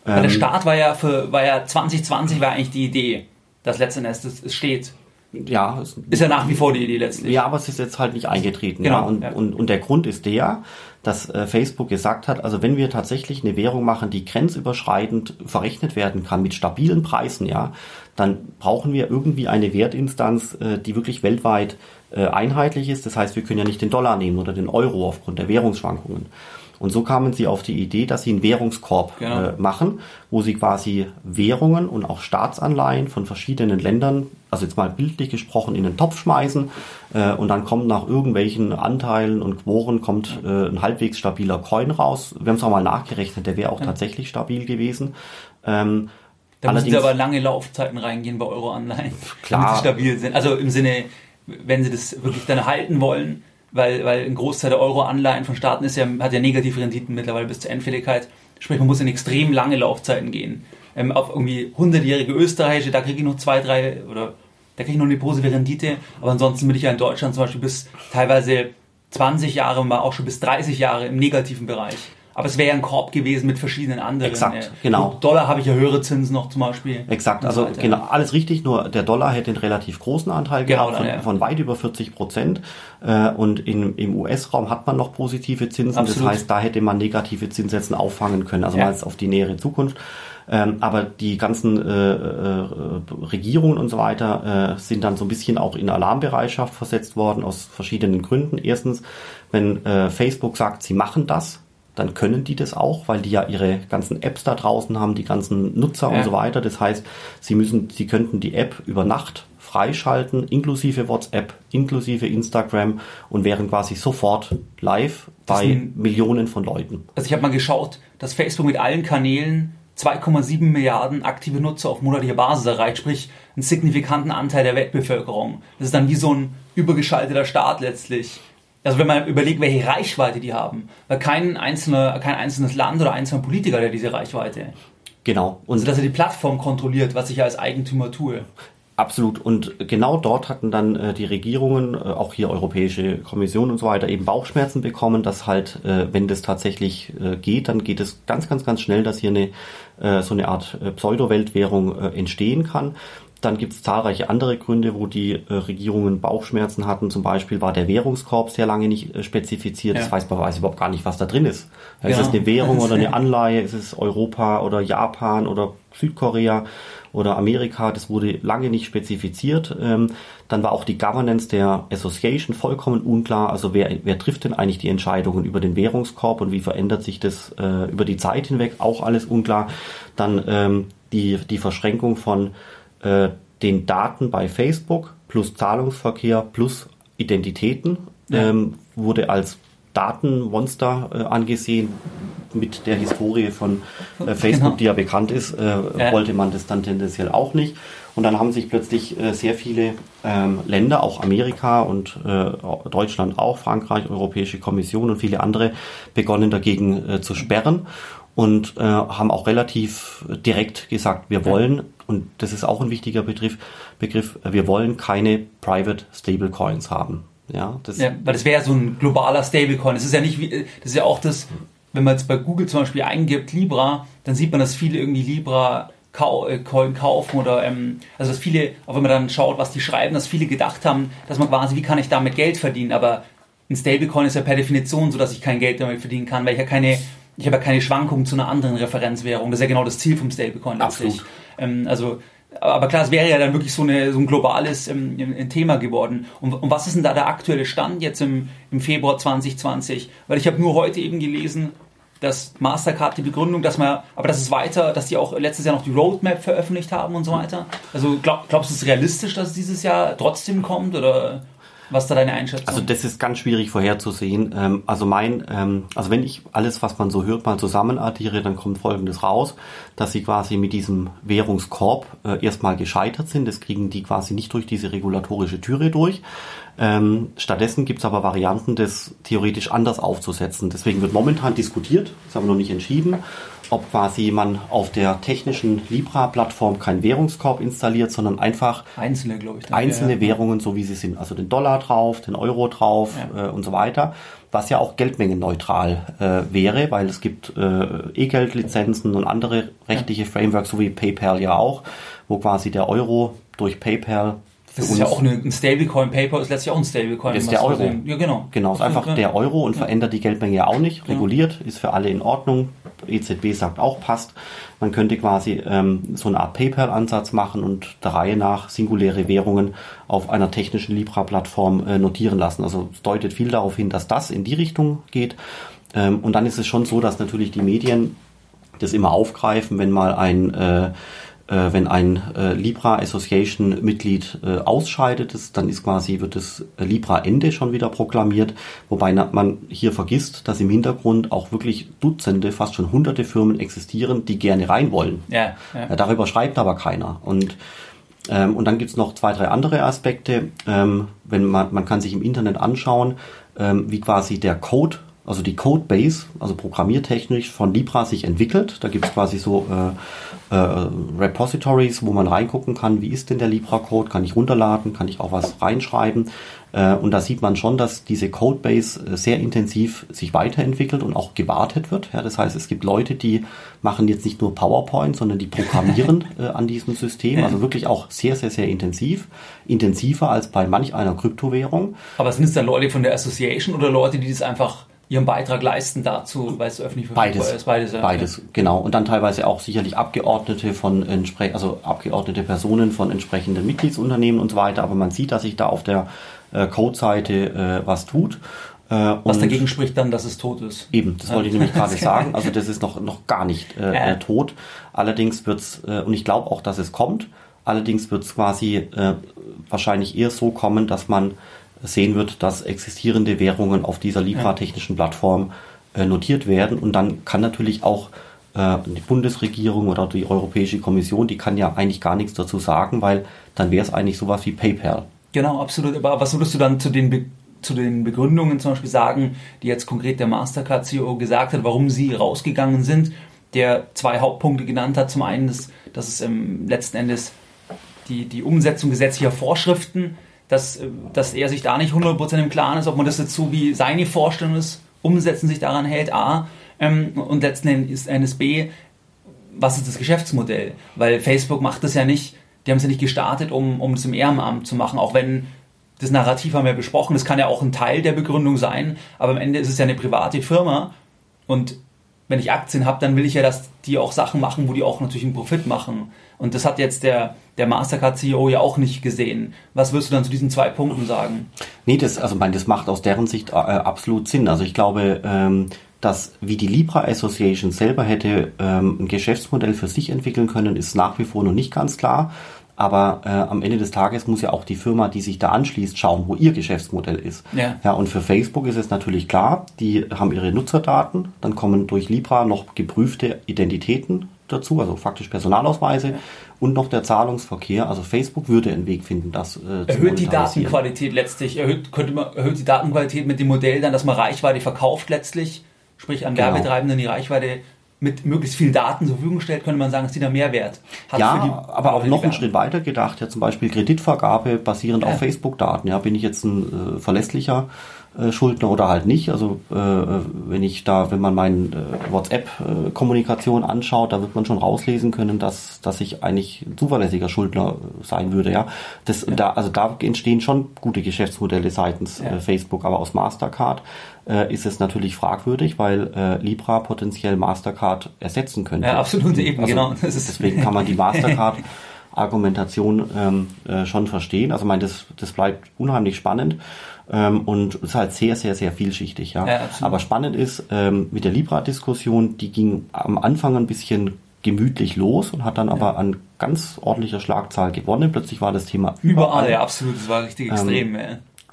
Ähm, der Start war ja für war ja 2020 war eigentlich die Idee, dass letzten Endes es steht ja, ist ja nach wie vor die Idee letztlich. Ja, aber es ist jetzt halt nicht eingetreten. Genau, ja. Und, ja. Und, und der Grund ist der, dass äh, Facebook gesagt hat, also wenn wir tatsächlich eine Währung machen, die grenzüberschreitend verrechnet werden kann mit stabilen Preisen, ja, dann brauchen wir irgendwie eine Wertinstanz, äh, die wirklich weltweit äh, einheitlich ist. Das heißt, wir können ja nicht den Dollar nehmen oder den Euro aufgrund der Währungsschwankungen. Und so kamen sie auf die Idee, dass sie einen Währungskorb genau. äh, machen, wo sie quasi Währungen und auch Staatsanleihen von verschiedenen Ländern, also jetzt mal bildlich gesprochen, in den Topf schmeißen äh, und dann kommt nach irgendwelchen Anteilen und Quoren kommt äh, ein halbwegs stabiler Coin raus. Wir haben es auch mal nachgerechnet, der wäre auch ja. tatsächlich stabil gewesen. Ähm, da müssen sie aber lange Laufzeiten reingehen bei Euro-Anleihen, damit sie stabil sind. Also im Sinne, wenn sie das wirklich dann halten wollen, weil, weil ein Großteil der Euro-Anleihen von Staaten ist ja, hat ja negative Renditen mittlerweile bis zur Endfälligkeit. Sprich, man muss in extrem lange Laufzeiten gehen. Ähm, auf irgendwie 100-jährige Österreichische, da kriege ich noch zwei, drei oder da kriege ich noch eine positive Rendite. Aber ansonsten bin ich ja in Deutschland zum Beispiel bis teilweise 20 Jahre, mal auch schon bis 30 Jahre im negativen Bereich. Aber es wäre ja ein Korb gewesen mit verschiedenen anderen. Exakt, äh, genau. Dollar habe ich ja höhere Zinsen noch zum Beispiel. Exakt, also so genau, alles richtig, nur der Dollar hätte einen relativ großen Anteil genau, gehabt, von, ja. von, weit über 40 Prozent. Äh, und in, im US-Raum hat man noch positive Zinsen, Absolut. das heißt, da hätte man negative Zinssätzen auffangen können, also ja. mal auf die nähere Zukunft. Ähm, aber die ganzen äh, äh, Regierungen und so weiter äh, sind dann so ein bisschen auch in Alarmbereitschaft versetzt worden aus verschiedenen Gründen. Erstens, wenn Facebook sagt, sie machen das, dann können die das auch, weil die ja ihre ganzen Apps da draußen haben, die ganzen Nutzer ja. und so weiter. Das heißt, sie müssen, sie könnten die App über Nacht freischalten, inklusive WhatsApp, inklusive Instagram und wären quasi sofort live bei ein, Millionen von Leuten. Also ich habe mal geschaut, dass Facebook mit allen Kanälen 2,7 Milliarden aktive Nutzer auf monatlicher Basis erreicht, sprich einen signifikanten Anteil der Weltbevölkerung. Das ist dann wie so ein übergeschalteter Staat letztlich. Also wenn man überlegt, welche Reichweite die haben, weil kein, einzelner, kein einzelnes Land oder einzelner Politiker hat diese Reichweite. Genau. Und also dass er die Plattform kontrolliert, was ich als Eigentümer tue. Absolut. Und genau dort hatten dann äh, die Regierungen, äh, auch hier Europäische Kommission und so weiter, eben Bauchschmerzen bekommen, dass halt, äh, wenn das tatsächlich äh, geht, dann geht es ganz, ganz, ganz schnell, dass hier eine äh, so eine Art äh, Pseudo-Weltwährung entstehen kann. Dann gibt es zahlreiche andere Gründe, wo die äh, Regierungen Bauchschmerzen hatten. Zum Beispiel war der Währungskorb sehr lange nicht äh, spezifiziert. Ja. Das weiß man weiß überhaupt gar nicht, was da drin ist. Ja. Ist es eine Währung oder eine Anleihe? Ist es Europa oder Japan oder Südkorea oder Amerika? Das wurde lange nicht spezifiziert. Ähm, dann war auch die Governance der Association vollkommen unklar. Also wer, wer trifft denn eigentlich die Entscheidungen über den Währungskorb und wie verändert sich das äh, über die Zeit hinweg? Auch alles unklar. Dann ähm, die, die Verschränkung von äh, den Daten bei Facebook plus Zahlungsverkehr plus Identitäten ja. ähm, wurde als Datenmonster äh, angesehen. Mit der Historie von äh, Facebook, genau. die ja bekannt ist, äh, wollte man das dann tendenziell auch nicht. Und dann haben sich plötzlich äh, sehr viele ähm, Länder, auch Amerika und äh, Deutschland auch, Frankreich, Europäische Kommission und viele andere, begonnen dagegen zu sperren und äh, haben auch relativ direkt gesagt, wir wollen, und das ist auch ein wichtiger Begriff, Begriff wir wollen keine Private Stablecoins haben. Ja, das ja, weil das wäre ja so ein globaler Stablecoin. Das ist ja nicht wie, das ist ja auch das, wenn man jetzt bei Google zum Beispiel eingibt Libra, dann sieht man, dass viele irgendwie Libra äh, Coin kaufen oder ähm, also dass viele, auch wenn man dann schaut, was die schreiben, dass viele gedacht haben, dass man quasi, wie kann ich damit Geld verdienen, aber ein Stablecoin ist ja per Definition so, dass ich kein Geld damit verdienen kann, weil ich ja keine ich habe ja keine Schwankungen zu einer anderen Referenzwährung. Das ist ja genau das Ziel vom Stablecoin letztlich. Ähm, also, aber klar, es wäre ja dann wirklich so, eine, so ein globales ähm, Thema geworden. Und, und, was ist denn da der aktuelle Stand jetzt im, im Februar 2020? Weil ich habe nur heute eben gelesen, dass Mastercard die Begründung, dass man, aber das ist weiter, dass die auch letztes Jahr noch die Roadmap veröffentlicht haben und so weiter. Also glaub, glaubst du, es ist realistisch, dass es dieses Jahr trotzdem kommt oder? Was da deine Einschätzung? Also das ist ganz schwierig vorherzusehen. Ähm, also mein, ähm, also wenn ich alles, was man so hört, mal zusammenaddiere, dann kommt Folgendes raus, dass sie quasi mit diesem Währungskorb äh, erstmal gescheitert sind. Das kriegen die quasi nicht durch diese regulatorische Türe durch. Ähm, stattdessen gibt es aber Varianten, das theoretisch anders aufzusetzen. Deswegen wird momentan diskutiert, das haben wir noch nicht entschieden, ob quasi man auf der technischen Libra-Plattform keinen Währungskorb installiert, sondern einfach einzelne, glaube ich, einzelne ja, Währungen, so wie sie sind. Also den Dollar drauf, den Euro drauf ja. äh, und so weiter. Was ja auch geldmengenneutral äh, wäre, weil es gibt äh, E-Geld-Lizenzen und andere rechtliche ja. Frameworks, so wie PayPal ja auch, wo quasi der Euro durch PayPal das ist ja auch eine, ein Stablecoin. PayPal ist letztlich auch ein Stablecoin. Das ist der Euro. Ja, genau. Genau, ist einfach ja. der Euro und ja. verändert die Geldmenge ja auch nicht. Reguliert, ist für alle in Ordnung. EZB sagt auch, passt. Man könnte quasi ähm, so eine Art PayPal-Ansatz machen und der Reihe nach singuläre Währungen auf einer technischen Libra-Plattform äh, notieren lassen. Also es deutet viel darauf hin, dass das in die Richtung geht. Ähm, und dann ist es schon so, dass natürlich die Medien das immer aufgreifen, wenn mal ein äh, wenn ein äh, Libra Association Mitglied äh, ausscheidet, ist, dann ist quasi wird das Libra Ende schon wieder proklamiert, wobei man hier vergisst, dass im Hintergrund auch wirklich Dutzende, fast schon hunderte Firmen existieren, die gerne rein wollen. Ja, ja. darüber schreibt aber keiner und ähm, und dann gibt's noch zwei, drei andere Aspekte. Ähm, wenn man, man kann sich im Internet anschauen, ähm, wie quasi der Code also die Codebase, also programmiertechnisch von Libra sich entwickelt. Da gibt es quasi so äh, äh, Repositories, wo man reingucken kann, wie ist denn der Libra-Code, kann ich runterladen, kann ich auch was reinschreiben. Äh, und da sieht man schon, dass diese Codebase äh, sehr intensiv sich weiterentwickelt und auch gewartet wird. Ja, das heißt, es gibt Leute, die machen jetzt nicht nur PowerPoint, sondern die programmieren äh, an diesem System. Also wirklich auch sehr, sehr, sehr intensiv. Intensiver als bei manch einer Kryptowährung. Aber sind es dann Leute von der Association oder Leute, die das einfach ihren Beitrag leisten dazu, weil es öffentlich beides, ist. Beides, ja. beides, genau. Und dann teilweise auch sicherlich Abgeordnete von also abgeordnete Personen von entsprechenden Mitgliedsunternehmen und so weiter. Aber man sieht, dass sich da auf der äh, Code-Seite äh, was tut. Äh, was dagegen spricht dann, dass es tot ist. Eben, das wollte ich nämlich gerade sagen. Also das ist noch, noch gar nicht äh, äh. tot. Allerdings wird's äh, und ich glaube auch, dass es kommt, allerdings wird es quasi äh, wahrscheinlich eher so kommen, dass man sehen wird, dass existierende Währungen auf dieser Libra-technischen Plattform äh, notiert werden. Und dann kann natürlich auch äh, die Bundesregierung oder die Europäische Kommission, die kann ja eigentlich gar nichts dazu sagen, weil dann wäre es eigentlich sowas wie PayPal. Genau, absolut. Aber was würdest du dann zu den, Be zu den Begründungen zum Beispiel sagen, die jetzt konkret der Mastercard-CEO gesagt hat, warum sie rausgegangen sind? Der zwei Hauptpunkte genannt hat. Zum einen, dass, dass es ähm, letzten Endes die, die Umsetzung gesetzlicher Vorschriften dass, dass er sich da nicht 100% im Klaren ist, ob man das jetzt so wie seine Vorstellung ist, umsetzen, sich daran hält, A, ähm, und letzten Endes B, was ist das Geschäftsmodell? Weil Facebook macht das ja nicht, die haben es ja nicht gestartet, um, um es im Ehrenamt zu machen, auch wenn das Narrativ haben wir besprochen, das kann ja auch ein Teil der Begründung sein, aber am Ende ist es ja eine private Firma und wenn ich Aktien habe, dann will ich ja, dass die auch Sachen machen, wo die auch natürlich einen Profit machen. Und das hat jetzt der, der Mastercard-CEO ja auch nicht gesehen. Was würdest du dann zu diesen zwei Punkten sagen? Nee, das, also mein, das macht aus deren Sicht äh, absolut Sinn. Also ich glaube, ähm, dass wie die Libra Association selber hätte ähm, ein Geschäftsmodell für sich entwickeln können, ist nach wie vor noch nicht ganz klar. Aber äh, am Ende des Tages muss ja auch die Firma, die sich da anschließt, schauen, wo ihr Geschäftsmodell ist. Ja. ja, und für Facebook ist es natürlich klar, die haben ihre Nutzerdaten, dann kommen durch Libra noch geprüfte Identitäten dazu, also faktisch Personalausweise ja. und noch der Zahlungsverkehr. Also Facebook würde einen Weg finden, das äh, Erhöht die Datenqualität letztlich, erhöht, könnte man, erhöht die Datenqualität mit dem Modell dann, dass man Reichweite verkauft letztlich, sprich an genau. Werbetreibenden die Reichweite mit möglichst vielen Daten zur Verfügung stellt, könnte man sagen, dass die da Mehrwert hat. Ja, aber auch noch einen Schritt weiter gedacht, ja zum Beispiel Kreditvergabe basierend ja. auf Facebook-Daten. Ja, bin ich jetzt ein äh, verlässlicher äh, Schuldner oder halt nicht. Also äh, wenn ich da, wenn man meine äh, WhatsApp-Kommunikation anschaut, da wird man schon rauslesen können, dass, dass ich eigentlich ein zuverlässiger Schuldner sein würde. Ja, das, ja. da, also da entstehen schon gute Geschäftsmodelle seitens ja. äh, Facebook, aber aus Mastercard äh, ist es natürlich fragwürdig, weil äh, Libra potenziell Mastercard ersetzen könnte. Ja, absolut eben, also, genau. deswegen kann man die Mastercard Argumentation ähm, äh, schon verstehen. Also ich meine, das, das bleibt unheimlich spannend ähm, und ist halt sehr, sehr, sehr vielschichtig. Ja. ja Aber spannend ist ähm, mit der Libra-Diskussion, die ging am Anfang ein bisschen gemütlich los und hat dann ja. aber an ganz ordentlicher Schlagzahl gewonnen. Plötzlich war das Thema überall. Überall, ja, absolut. Das war richtig ähm, extrem. Ja.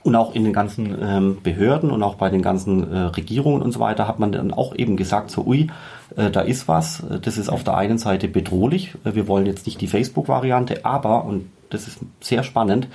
Und auch in den ganzen ähm, Behörden und auch bei den ganzen äh, Regierungen und so weiter hat man dann auch eben gesagt, so ui, da ist was, das ist auf der einen Seite bedrohlich, wir wollen jetzt nicht die Facebook-Variante, aber, und das ist sehr spannend,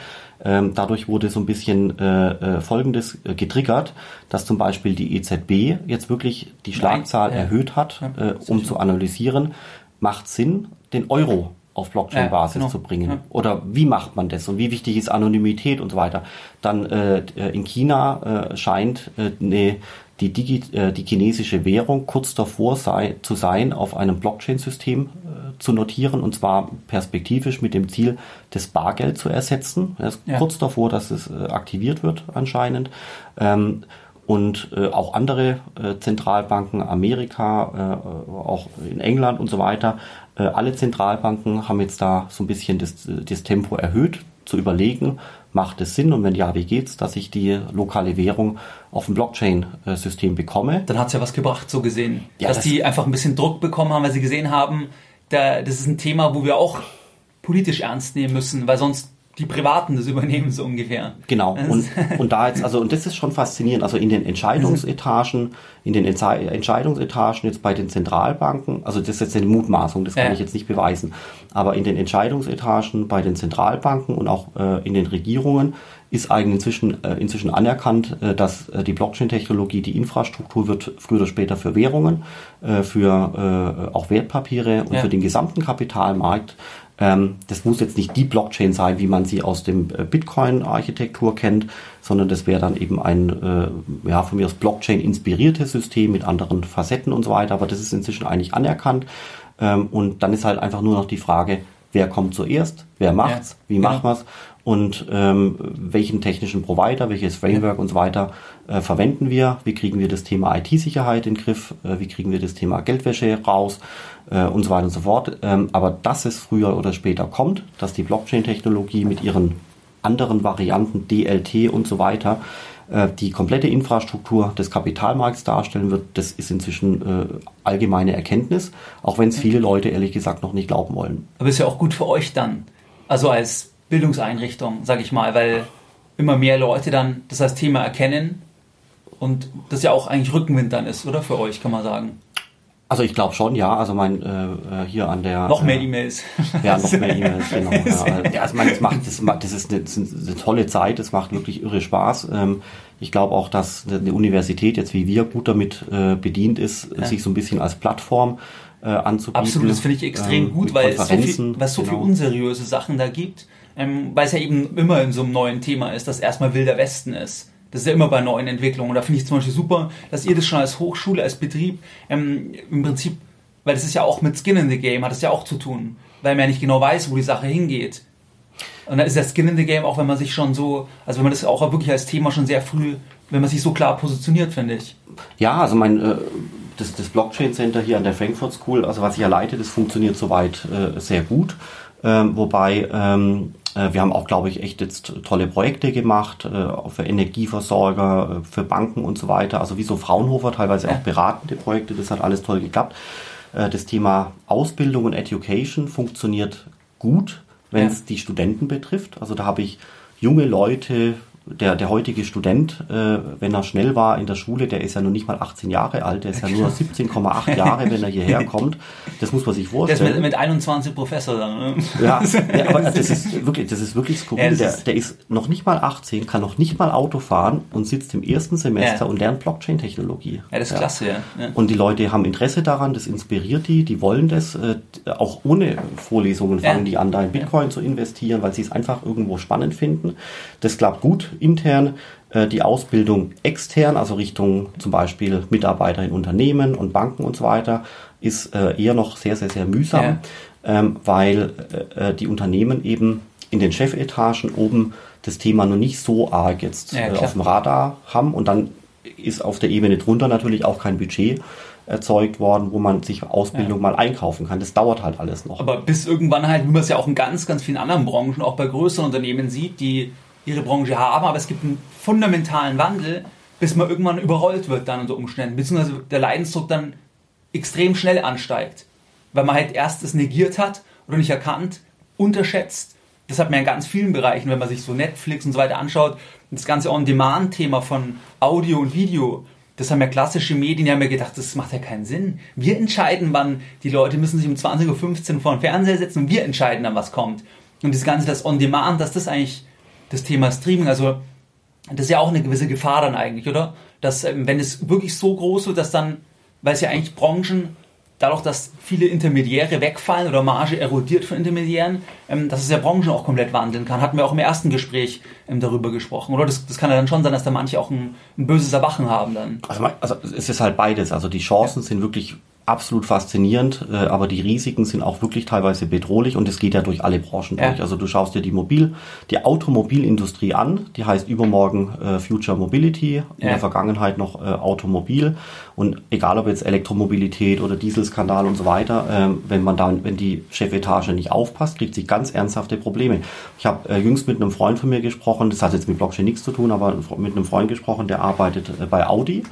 ähm, dadurch wurde so ein bisschen äh, äh, Folgendes äh, getriggert, dass zum Beispiel die EZB jetzt wirklich die Schlagzahl Nein, erhöht hat, ja, äh, um zu analysieren, macht Sinn, den Euro auf Blockchain-Basis ja, genau. zu bringen? Ja. Oder wie macht man das und wie wichtig ist Anonymität und so weiter? Dann äh, in China äh, scheint äh, ne, die, Digi äh, die chinesische Währung kurz davor sei, zu sein, auf einem Blockchain-System äh, zu notieren und zwar perspektivisch mit dem Ziel, das Bargeld zu ersetzen. Er ja. kurz davor, dass es äh, aktiviert wird anscheinend. Ähm, und äh, auch andere äh, Zentralbanken, Amerika, äh, auch in England und so weiter, äh, alle Zentralbanken haben jetzt da so ein bisschen das, das Tempo erhöht. zu überlegen, macht es Sinn und wenn ja, wie geht's, dass ich die lokale Währung auf dem Blockchain-System bekomme. Dann hat es ja was gebracht, so gesehen. Ja, dass das die einfach ein bisschen Druck bekommen haben, weil sie gesehen haben, da, das ist ein Thema, wo wir auch politisch ernst nehmen müssen, weil sonst die Privaten das übernehmen, so ungefähr. Genau. Und, und da jetzt, also, und das ist schon faszinierend. Also in den Entscheidungsetagen, in den Entscheidungsetagen jetzt bei den Zentralbanken, also das ist jetzt eine Mutmaßung, das kann ja. ich jetzt nicht beweisen, aber in den Entscheidungsetagen bei den Zentralbanken und auch äh, in den Regierungen ist eigentlich inzwischen, äh, inzwischen anerkannt, äh, dass äh, die Blockchain-Technologie die Infrastruktur wird früher oder später für Währungen, äh, für äh, auch Wertpapiere und ja. für den gesamten Kapitalmarkt das muss jetzt nicht die Blockchain sein, wie man sie aus dem äh, Bitcoin-Architektur kennt, sondern das wäre dann eben ein, äh, ja, von mir aus Blockchain-inspiriertes System mit anderen Facetten und so weiter. Aber das ist inzwischen eigentlich anerkannt. Ähm, und dann ist halt einfach nur noch die Frage, wer kommt zuerst, wer macht's, ja, wie genau. macht man's und ähm, welchen technischen Provider, welches Framework ja. und so weiter äh, verwenden wir, wie kriegen wir das Thema IT-Sicherheit in den Griff, äh, wie kriegen wir das Thema Geldwäsche raus äh, und so weiter und so fort. Ähm, aber dass es früher oder später kommt, dass die Blockchain-Technologie mit ihren anderen Varianten, DLT und so weiter, die komplette Infrastruktur des Kapitalmarkts darstellen wird, das ist inzwischen allgemeine Erkenntnis, auch wenn es viele Leute ehrlich gesagt noch nicht glauben wollen. Aber ist ja auch gut für euch dann, also als Bildungseinrichtung, sage ich mal, weil immer mehr Leute dann das als Thema erkennen und das ja auch eigentlich Rückenwind dann ist, oder für euch, kann man sagen. Also ich glaube schon, ja. Also mein äh, äh hier an der noch mehr äh, E-Mails. Ja, noch mehr E-Mails, genau. ja. also man, das macht, das, das, ist eine, das ist eine tolle Zeit. Es macht wirklich irre Spaß. Ähm, ich glaube auch, dass eine Universität jetzt wie wir gut damit äh, bedient ist, ja. sich so ein bisschen als Plattform äh, anzubieten. Absolut, das finde ich extrem ähm, gut, weil es so viel, was so genau. viel unseriöse Sachen da gibt, ähm, weil es ja eben immer in so einem neuen Thema ist, dass erstmal wilder Westen ist. Das ist ja immer bei neuen Entwicklungen. Und da finde ich zum Beispiel super, dass ihr das schon als Hochschule, als Betrieb ähm, im Prinzip, weil das ist ja auch mit Skin in the Game, hat das ja auch zu tun, weil man ja nicht genau weiß, wo die Sache hingeht. Und da ist der Skin in the Game auch, wenn man sich schon so, also wenn man das auch wirklich als Thema schon sehr früh, wenn man sich so klar positioniert, finde ich. Ja, also mein, äh, das, das Blockchain Center hier an der Frankfurt School, also was ich ja leite, das funktioniert soweit äh, sehr gut. Ähm, wobei ähm, äh, wir haben auch, glaube ich, echt jetzt tolle Projekte gemacht, äh, für Energieversorger, äh, für Banken und so weiter. Also wie so Fraunhofer, teilweise auch beratende Projekte, das hat alles toll geklappt. Das Thema Ausbildung und Education funktioniert gut, wenn es ja. die Studenten betrifft. Also da habe ich junge Leute, der, der heutige Student, äh, wenn er schnell war in der Schule, der ist ja noch nicht mal 18 Jahre alt, der ist ja nur 17,8 Jahre, wenn er hierher kommt. Das muss man sich vorstellen. Der ist mit, mit 21 Professor dann, ne? Ja, ja, aber das ist wirklich, das ist wirklich skurril. Ja, der, der ist noch nicht mal 18, kann noch nicht mal Auto fahren und sitzt im ersten Semester ja. und lernt Blockchain-Technologie. Ja, das ist klasse, ja. Und die Leute haben Interesse daran, das inspiriert die, die wollen das. Äh, auch ohne Vorlesungen fangen die an, da in Bitcoin zu investieren, weil sie es einfach irgendwo spannend finden. Das klappt gut intern, äh, die Ausbildung extern, also Richtung zum Beispiel Mitarbeiter in Unternehmen und Banken und so weiter, ist äh, eher noch sehr, sehr, sehr mühsam, ja. ähm, weil äh, die Unternehmen eben in den Chefetagen oben das Thema noch nicht so arg jetzt ja, auf dem Radar haben und dann ist auf der Ebene drunter natürlich auch kein Budget erzeugt worden, wo man sich Ausbildung ja. mal einkaufen kann. Das dauert halt alles noch. Aber bis irgendwann halt, wie man es ja auch in ganz, ganz vielen anderen Branchen, auch bei größeren Unternehmen sieht, die ihre Branche haben, aber es gibt einen fundamentalen Wandel, bis man irgendwann überrollt wird dann unter Umständen, beziehungsweise der Leidensdruck dann extrem schnell ansteigt, weil man halt erst es negiert hat oder nicht erkannt, unterschätzt. Das hat man in ganz vielen Bereichen, wenn man sich so Netflix und so weiter anschaut, das ganze On-Demand-Thema von Audio und Video, das haben ja klassische Medien, die haben ja gedacht, das macht ja keinen Sinn. Wir entscheiden, wann die Leute müssen sich um 20.15 Uhr vor den Fernseher setzen und wir entscheiden dann, was kommt. Und das Ganze, das On-Demand, dass das eigentlich das Thema Streaming. Also das ist ja auch eine gewisse Gefahr dann eigentlich, oder? Dass ähm, wenn es wirklich so groß wird, dass dann, weil es ja eigentlich Branchen, dadurch, dass viele Intermediäre wegfallen oder Marge erodiert von Intermediären, ähm, dass es ja Branchen auch komplett wandeln kann. Hatten wir auch im ersten Gespräch ähm, darüber gesprochen, oder? Das, das kann ja dann schon sein, dass da manche auch ein, ein böses Erwachen haben dann. Also, also es ist halt beides. Also die Chancen ja. sind wirklich absolut faszinierend, äh, aber die Risiken sind auch wirklich teilweise bedrohlich und es geht ja durch alle Branchen ja. durch. Also du schaust dir die Mobil, die Automobilindustrie an, die heißt übermorgen äh, Future Mobility, in ja. der Vergangenheit noch äh, Automobil und egal ob jetzt Elektromobilität oder Dieselskandal und so weiter, äh, wenn man dann, wenn die Chefetage nicht aufpasst, kriegt sie ganz ernsthafte Probleme. Ich habe äh, jüngst mit einem Freund von mir gesprochen, das hat jetzt mit Blockchain nichts zu tun, aber mit einem Freund gesprochen, der arbeitet äh, bei Audi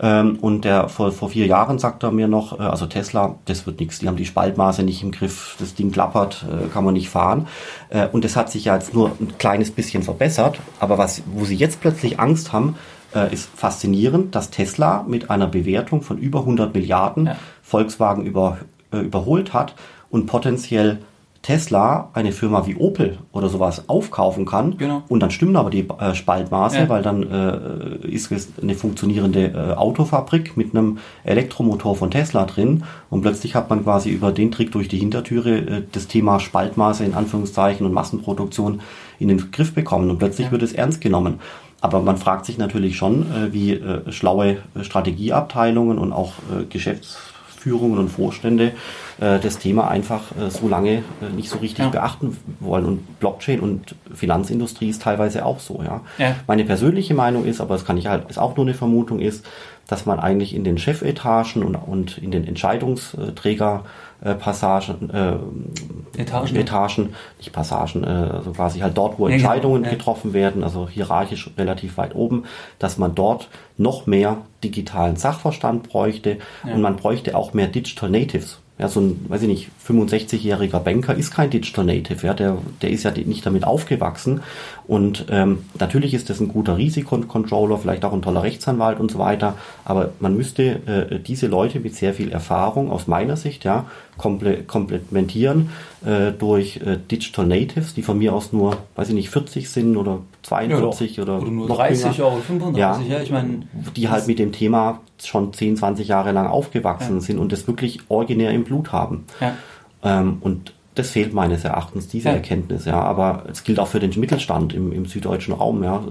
ähm, und der vor, vor vier Jahren sagt er mir noch, äh, also Tesla, das wird nichts, die haben die Spaltmaße nicht im Griff, das Ding klappert, äh, kann man nicht fahren. Äh, und das hat sich ja jetzt nur ein kleines bisschen verbessert. Aber was, wo sie jetzt plötzlich Angst haben, äh, ist faszinierend, dass Tesla mit einer Bewertung von über 100 Milliarden ja. Volkswagen über, äh, überholt hat und potenziell Tesla eine Firma wie Opel oder sowas aufkaufen kann genau. und dann stimmen aber die äh, Spaltmaße, ja. weil dann äh, ist es eine funktionierende äh, Autofabrik mit einem Elektromotor von Tesla drin und plötzlich hat man quasi über den Trick durch die Hintertüre äh, das Thema Spaltmaße in Anführungszeichen und Massenproduktion in den Griff bekommen und plötzlich ja. wird es ernst genommen. Aber man fragt sich natürlich schon, äh, wie äh, schlaue Strategieabteilungen und auch Geschäftsführungen und Vorstände äh, das Thema einfach äh, so lange äh, nicht so richtig ja. beachten wollen. Und Blockchain und Finanzindustrie ist teilweise auch so. Ja. ja. Meine persönliche Meinung ist, aber das kann ich halt, ist auch nur eine Vermutung, ist, dass man eigentlich in den Chefetagen und, und in den Entscheidungsträger äh, Passagen, äh, Etagen. Etagen, nicht Passagen, äh, also quasi halt dort, wo ja, genau. Entscheidungen ja. getroffen werden, also hierarchisch relativ weit oben, dass man dort noch mehr digitalen Sachverstand bräuchte ja. und man bräuchte auch mehr Digital Natives. Ja, so ein, weiß ich nicht, 65-jähriger Banker ist kein Digital Native, ja, der, der ist ja nicht damit aufgewachsen. Und ähm, natürlich ist das ein guter Risikocontroller, vielleicht auch ein toller Rechtsanwalt und so weiter, aber man müsste äh, diese Leute mit sehr viel Erfahrung aus meiner Sicht, ja, komple komplementieren äh, durch äh, Digital Natives, die von mir aus nur, weiß ich nicht, 40 sind oder 42 ja, oder, oder nur 30 oder 35, ja, ja ich meine. Die halt mit dem Thema schon 10, 20 Jahre lang aufgewachsen ja. sind und das wirklich originär im Blut haben. Ja. Ähm, und das fehlt meines Erachtens, diese ja. Erkenntnis, ja. Aber es gilt auch für den Mittelstand im, im süddeutschen Raum, ja.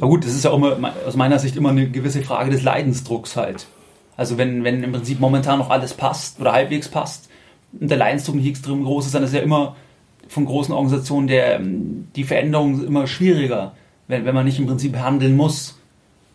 Aber gut, das ist ja auch immer, aus meiner Sicht immer eine gewisse Frage des Leidensdrucks halt. Also wenn, wenn im Prinzip momentan noch alles passt oder halbwegs passt und der Leidensdruck nicht extrem groß ist, dann ist ja immer von großen Organisationen der, die Veränderung immer schwieriger, wenn, wenn man nicht im Prinzip handeln muss.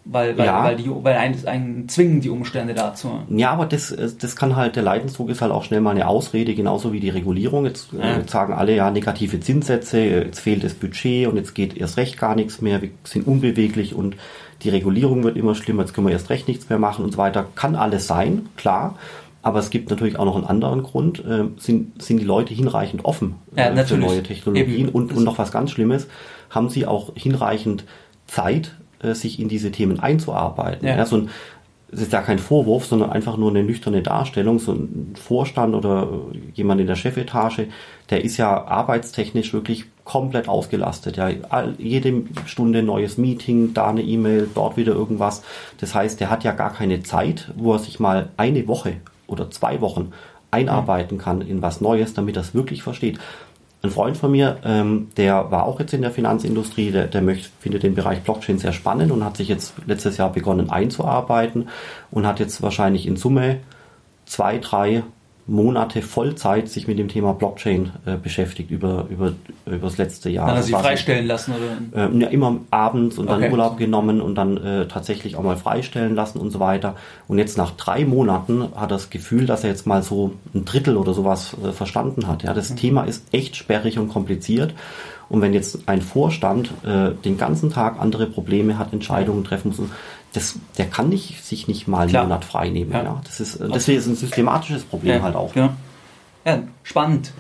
Weil, weil, ja. weil, die, weil einen, einen zwingen die Umstände dazu. Ja, aber das, das kann halt, der Leidensdruck ist halt auch schnell mal eine Ausrede, genauso wie die Regulierung. Jetzt, ja. jetzt sagen alle, ja, negative Zinssätze, jetzt fehlt das Budget und jetzt geht erst recht gar nichts mehr, wir sind unbeweglich und die Regulierung wird immer schlimmer, jetzt können wir erst recht nichts mehr machen und so weiter. Kann alles sein, klar. Aber es gibt natürlich auch noch einen anderen Grund. Äh, sind, sind die Leute hinreichend offen ja, äh, für neue Technologien? Und, und noch was ganz Schlimmes, haben sie auch hinreichend Zeit, äh, sich in diese Themen einzuarbeiten. Ja. ja so ein, es ist ja kein Vorwurf, sondern einfach nur eine nüchterne Darstellung. So ein Vorstand oder jemand in der Chefetage, der ist ja arbeitstechnisch wirklich komplett ausgelastet. Ja, jede Stunde neues Meeting, da eine E-Mail, dort wieder irgendwas. Das heißt, der hat ja gar keine Zeit, wo er sich mal eine Woche oder zwei Wochen einarbeiten kann in was Neues, damit er es wirklich versteht. Ein Freund von mir, ähm, der war auch jetzt in der Finanzindustrie, der, der möchte, findet den Bereich Blockchain sehr spannend und hat sich jetzt letztes Jahr begonnen einzuarbeiten und hat jetzt wahrscheinlich in Summe zwei, drei Monate Vollzeit sich mit dem Thema Blockchain äh, beschäftigt über, über, über das letzte Jahr. Dann hat er sie freistellen lassen, oder? Äh, ja, immer abends und dann okay. Urlaub genommen und dann äh, tatsächlich auch mal freistellen lassen und so weiter. Und jetzt nach drei Monaten hat er das Gefühl, dass er jetzt mal so ein Drittel oder sowas äh, verstanden hat. Ja, das mhm. Thema ist echt sperrig und kompliziert. Und wenn jetzt ein Vorstand äh, den ganzen Tag andere Probleme hat, Entscheidungen treffen muss, das, der kann nicht, sich nicht mal einen Monat frei nehmen. Ja. ja. Das ist, deswegen ist ein systematisches Problem ja. halt auch. Ja. ja, spannend.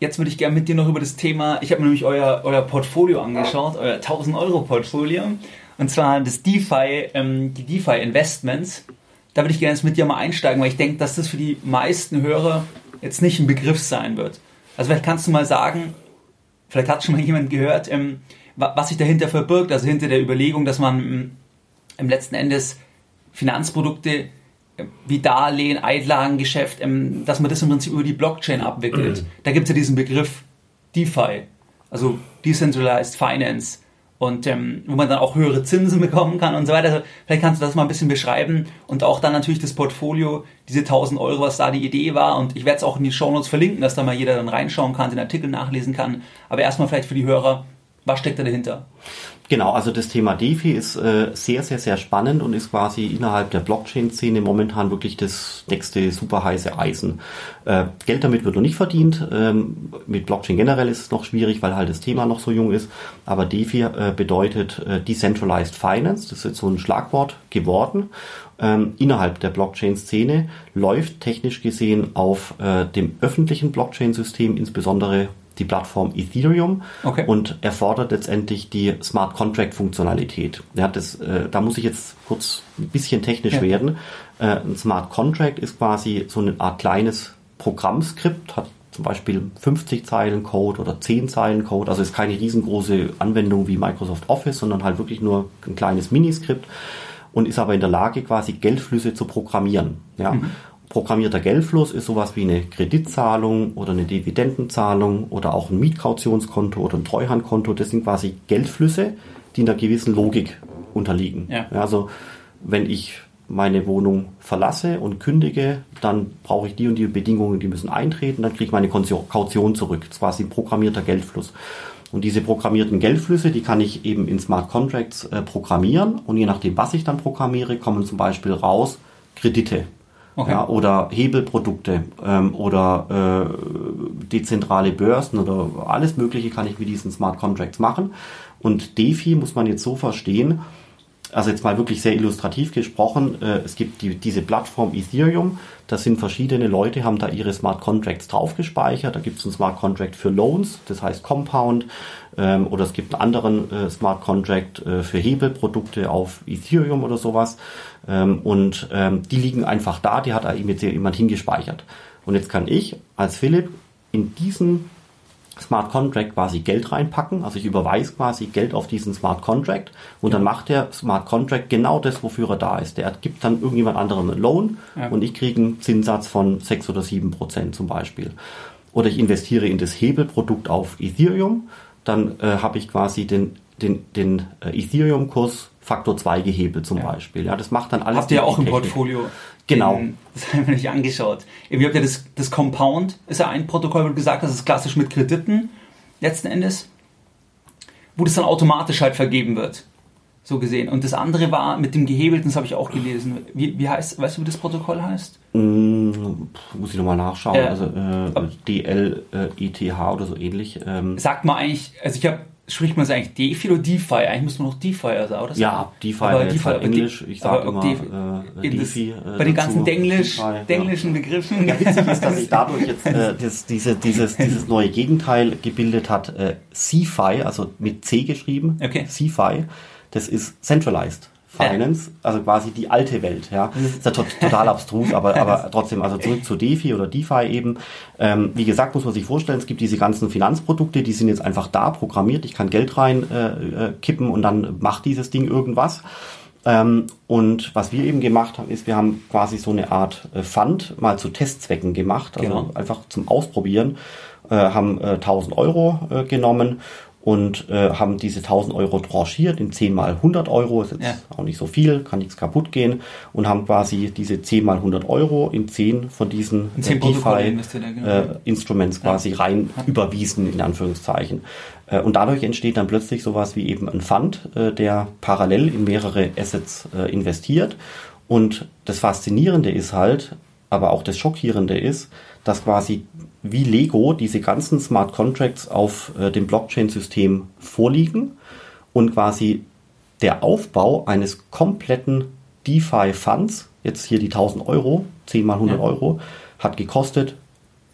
Jetzt würde ich gerne mit dir noch über das Thema, ich habe mir nämlich euer, euer Portfolio angeschaut, euer 1000 Euro Portfolio, und zwar das DeFi, ähm, die DeFi Investments. Da würde ich gerne jetzt mit dir mal einsteigen, weil ich denke, dass das für die meisten Hörer jetzt nicht ein Begriff sein wird. Also vielleicht kannst du mal sagen, vielleicht hat schon mal jemand gehört, ähm, was sich dahinter verbirgt, also hinter der Überlegung, dass man ähm, im letzten Endes Finanzprodukte äh, wie Darlehen, Einlagengeschäft, ähm, dass man das im Prinzip über die Blockchain abwickelt. Da gibt es ja diesen Begriff DeFi, also Decentralized Finance. und ähm, wo man dann auch höhere Zinsen bekommen kann und so weiter. Also vielleicht kannst du das mal ein bisschen beschreiben und auch dann natürlich das Portfolio, diese 1000 Euro, was da die Idee war und ich werde es auch in die Shownotes verlinken, dass da mal jeder dann reinschauen kann, den Artikel nachlesen kann. Aber erstmal vielleicht für die Hörer, was steckt da dahinter? Genau, also das Thema DeFi ist äh, sehr, sehr, sehr spannend und ist quasi innerhalb der Blockchain-Szene momentan wirklich das nächste super heiße Eisen. Äh, Geld damit wird noch nicht verdient. Ähm, mit Blockchain generell ist es noch schwierig, weil halt das Thema noch so jung ist. Aber DeFi äh, bedeutet äh, Decentralized Finance. Das ist jetzt so ein Schlagwort geworden. Ähm, innerhalb der Blockchain-Szene läuft technisch gesehen auf äh, dem öffentlichen Blockchain-System, insbesondere die Plattform Ethereum okay. und erfordert letztendlich die Smart Contract Funktionalität. Ja, das, äh, da muss ich jetzt kurz ein bisschen technisch ja. werden. Äh, ein Smart Contract ist quasi so eine Art kleines Programmskript, hat zum Beispiel 50 Zeilen Code oder 10 Zeilen Code, also ist keine riesengroße Anwendung wie Microsoft Office, sondern halt wirklich nur ein kleines Miniskript und ist aber in der Lage, quasi Geldflüsse zu programmieren. Ja. Mhm. Programmierter Geldfluss ist sowas wie eine Kreditzahlung oder eine Dividendenzahlung oder auch ein Mietkautionskonto oder ein Treuhandkonto. Das sind quasi Geldflüsse, die einer gewissen Logik unterliegen. Ja. Also wenn ich meine Wohnung verlasse und kündige, dann brauche ich die und die Bedingungen, die müssen eintreten, dann kriege ich meine Kaution zurück. Das ist quasi ein programmierter Geldfluss. Und diese programmierten Geldflüsse, die kann ich eben in Smart Contracts äh, programmieren. Und je nachdem, was ich dann programmiere, kommen zum Beispiel raus Kredite. Okay. Ja, oder Hebelprodukte ähm, oder äh, dezentrale Börsen oder alles Mögliche kann ich mit diesen Smart Contracts machen. Und DeFi muss man jetzt so verstehen, also jetzt mal wirklich sehr illustrativ gesprochen, äh, es gibt die, diese Plattform Ethereum, da sind verschiedene Leute, haben da ihre Smart Contracts drauf gespeichert. Da gibt es einen Smart Contract für Loans, das heißt Compound, ähm, oder es gibt einen anderen äh, Smart Contract äh, für Hebelprodukte auf Ethereum oder sowas. Ähm, und ähm, die liegen einfach da, die hat jetzt jemand hingespeichert. Und jetzt kann ich als Philipp in diesen Smart Contract quasi Geld reinpacken. Also ich überweise quasi Geld auf diesen Smart Contract und ja. dann macht der Smart Contract genau das, wofür er da ist. Der gibt dann irgendjemand anderem einen Loan ja. und ich kriege einen Zinssatz von 6 oder 7 Prozent zum Beispiel. Oder ich investiere in das Hebelprodukt auf Ethereum, dann äh, habe ich quasi den, den, den äh, Ethereum-Kurs Faktor 2 gehebelt zum ja. Beispiel. Ja, das macht dann alles. Habt ihr auch im Portfolio? Genau. das haben wir nicht angeschaut. Ihr habt ja das, das Compound, ist ja ein Protokoll, wo du gesagt hast, das ist klassisch mit Krediten, letzten Endes, wo das dann automatisch halt vergeben wird. So gesehen. Und das andere war mit dem Gehebelten, das habe ich auch gelesen. Wie, wie heißt, weißt du, wie das Protokoll heißt? Mm, muss ich nochmal nachschauen. Äh, also äh, DLETH oder so ähnlich. Ähm. Sagt man eigentlich, also ich habe spricht man es eigentlich DeFi oder DeFi? Eigentlich muss man noch DeFi also, oder? Ja, DeFi, aber DeFi halt Englisch. Ich sage immer DeFi, äh, DeFi äh, bei den ganzen Denglisch, denglischen ja. Begriffen. Ja, witzig ist, dass sich dadurch jetzt äh, das, diese, dieses, dieses neue Gegenteil gebildet hat. Äh, CFI, also mit C geschrieben. Okay. CFI. Das ist Centralized. Finance, also quasi die alte Welt. Ja, das ist ja total abstrus, aber, aber trotzdem, also zurück zu DeFi oder DeFi eben. Ähm, wie gesagt, muss man sich vorstellen, es gibt diese ganzen Finanzprodukte, die sind jetzt einfach da programmiert. Ich kann Geld rein äh, äh, kippen und dann macht dieses Ding irgendwas. Ähm, und was wir eben gemacht haben, ist, wir haben quasi so eine Art äh, Fund mal zu Testzwecken gemacht, also genau. einfach zum Ausprobieren, äh, haben äh, 1000 Euro äh, genommen und äh, haben diese 1000 Euro tranchiert in 10 mal 100 Euro, ist jetzt ja. auch nicht so viel, kann nichts kaputt gehen und haben quasi diese 10 mal 100 Euro in 10 von diesen äh, DeFi genau. äh, Instruments quasi ja. rein ja. überwiesen, in Anführungszeichen. Äh, und dadurch entsteht dann plötzlich sowas wie eben ein Fund, äh, der parallel in mehrere Assets äh, investiert. Und das Faszinierende ist halt, aber auch das Schockierende ist, dass quasi wie Lego diese ganzen Smart Contracts auf äh, dem Blockchain-System vorliegen und quasi der Aufbau eines kompletten DeFi-Funds, jetzt hier die 1000 Euro, 10 mal 100 ja. Euro, hat gekostet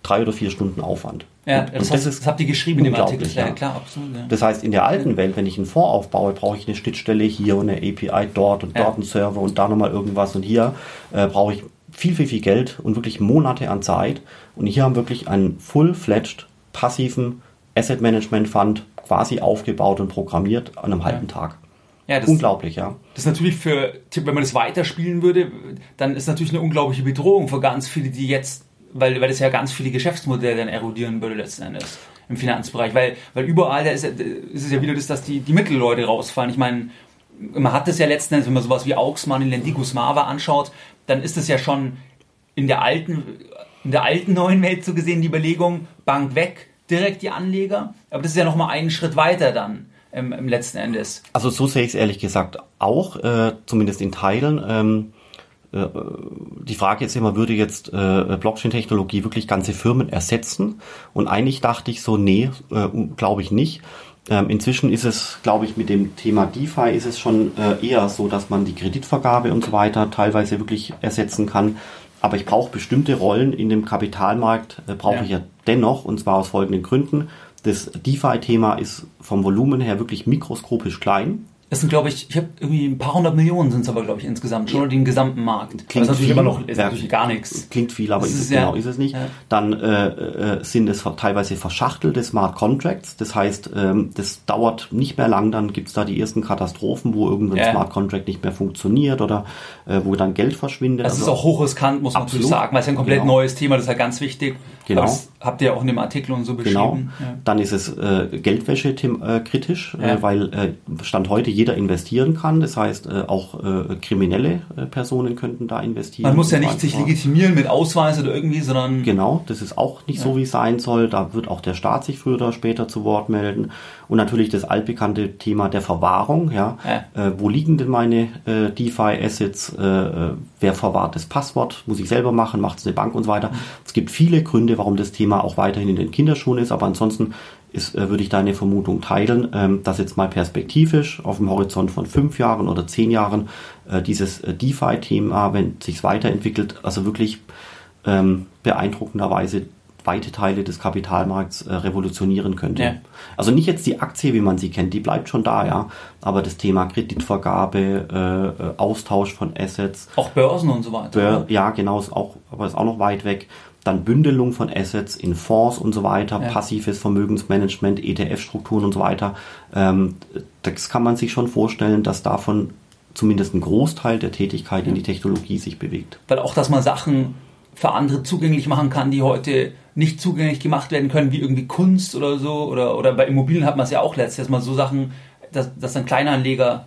drei oder vier Stunden Aufwand. Ja, und, das, und das, ist das habt ihr geschrieben in dem Artikel. Ja, ja, klar, absolut. Ja. Das heißt, in der alten Welt, wenn ich einen Fonds aufbaue, brauche ich eine Schnittstelle hier und eine API dort und dort einen Server und da nochmal irgendwas und hier äh, brauche ich viel, viel, viel Geld und wirklich Monate an Zeit. Und hier haben wirklich einen full-fledged passiven Asset Management Fund quasi aufgebaut und programmiert an einem halben Tag. Ja, das, unglaublich, ja. Das ist natürlich für, wenn man das weiterspielen würde, dann ist natürlich eine unglaubliche Bedrohung für ganz viele, die jetzt, weil, weil das ja ganz viele Geschäftsmodelle dann erodieren würde letzten Endes. im Finanzbereich, weil, weil überall da ist, ist es ja wieder das, dass die, die Mittelleute rausfallen. Ich meine, man hat das ja letzten Endes, wenn man sowas wie Auxmann in Lendigus Mava anschaut, dann ist es ja schon in der alten, in der alten neuen Welt so gesehen die Überlegung, Bank weg, direkt die Anleger. Aber das ist ja nochmal einen Schritt weiter dann im, im letzten Endes. Also so sehe ich es ehrlich gesagt auch, äh, zumindest in Teilen. Ähm, äh, die Frage ist immer, würde jetzt äh, Blockchain-Technologie wirklich ganze Firmen ersetzen? Und eigentlich dachte ich so, nee, äh, glaube ich nicht. Ähm, inzwischen ist es, glaube ich, mit dem Thema DeFi ist es schon äh, eher so, dass man die Kreditvergabe und so weiter teilweise wirklich ersetzen kann. Aber ich brauche bestimmte Rollen in dem Kapitalmarkt, äh, brauche ja. ich ja dennoch, und zwar aus folgenden Gründen. Das DeFi-Thema ist vom Volumen her wirklich mikroskopisch klein. Das sind, glaube ich, ich habe irgendwie ein paar hundert Millionen sind es aber, glaube ich, insgesamt, schon ja. den gesamten Markt. Klingt das ist natürlich viel, immer noch ist natürlich gar nichts. Klingt viel, aber ist, ist es, ja, genau ist es nicht. Ja. Dann äh, äh, sind es teilweise verschachtelte Smart Contracts. Das heißt, ähm, das dauert nicht mehr lang, dann gibt es da die ersten Katastrophen, wo irgendein Smart Contract nicht mehr funktioniert oder äh, wo dann Geld verschwindet. Das also, ist auch hochriskant, muss man absolut. sagen, weil es ja ein komplett genau. neues Thema, das ist ja ganz wichtig. Genau. Habt ihr auch in dem Artikel und so genau. beschrieben. Genau. Dann ist es äh, Geldwäsche äh, kritisch, äh, weil äh, Stand heute jeder investieren kann. Das heißt, äh, auch äh, kriminelle äh, Personen könnten da investieren. Man muss ja nicht sich legitimieren mit Ausweis oder irgendwie, sondern... Genau, das ist auch nicht ja. so, wie es sein soll. Da wird auch der Staat sich früher oder später zu Wort melden. Und natürlich das altbekannte Thema der Verwahrung. Ja, ja. Äh, wo liegen denn meine äh, DeFi-Assets? Äh, äh, wer verwahrt das Passwort? Muss ich selber machen? Macht es eine Bank und so weiter? Mhm. Es gibt viele Gründe, warum das Thema auch weiterhin in den Kinderschuhen ist. Aber ansonsten ist, äh, würde ich deine Vermutung teilen, ähm, dass jetzt mal perspektivisch auf dem Horizont von fünf Jahren oder zehn Jahren äh, dieses äh, DeFi-Thema, wenn es sich weiterentwickelt, also wirklich ähm, beeindruckenderweise weite Teile des Kapitalmarkts äh, revolutionieren könnte. Ja. Also nicht jetzt die Aktie, wie man sie kennt, die bleibt schon da, ja. Aber das Thema Kreditvergabe, äh, äh Austausch von Assets. Auch Börsen und so weiter. Bör, ja, genau, ist auch, aber ist auch noch weit weg. Dann Bündelung von Assets in Fonds und so weiter, ja. passives Vermögensmanagement, ETF-Strukturen und so weiter. Ähm, das kann man sich schon vorstellen, dass davon zumindest ein Großteil der Tätigkeit in die Technologie sich bewegt. Weil auch, dass man Sachen für andere zugänglich machen kann, die heute nicht zugänglich gemacht werden können, wie irgendwie Kunst oder so. Oder, oder bei Immobilien hat man es ja auch letztes Mal so Sachen, dass, dass dann Kleinanleger,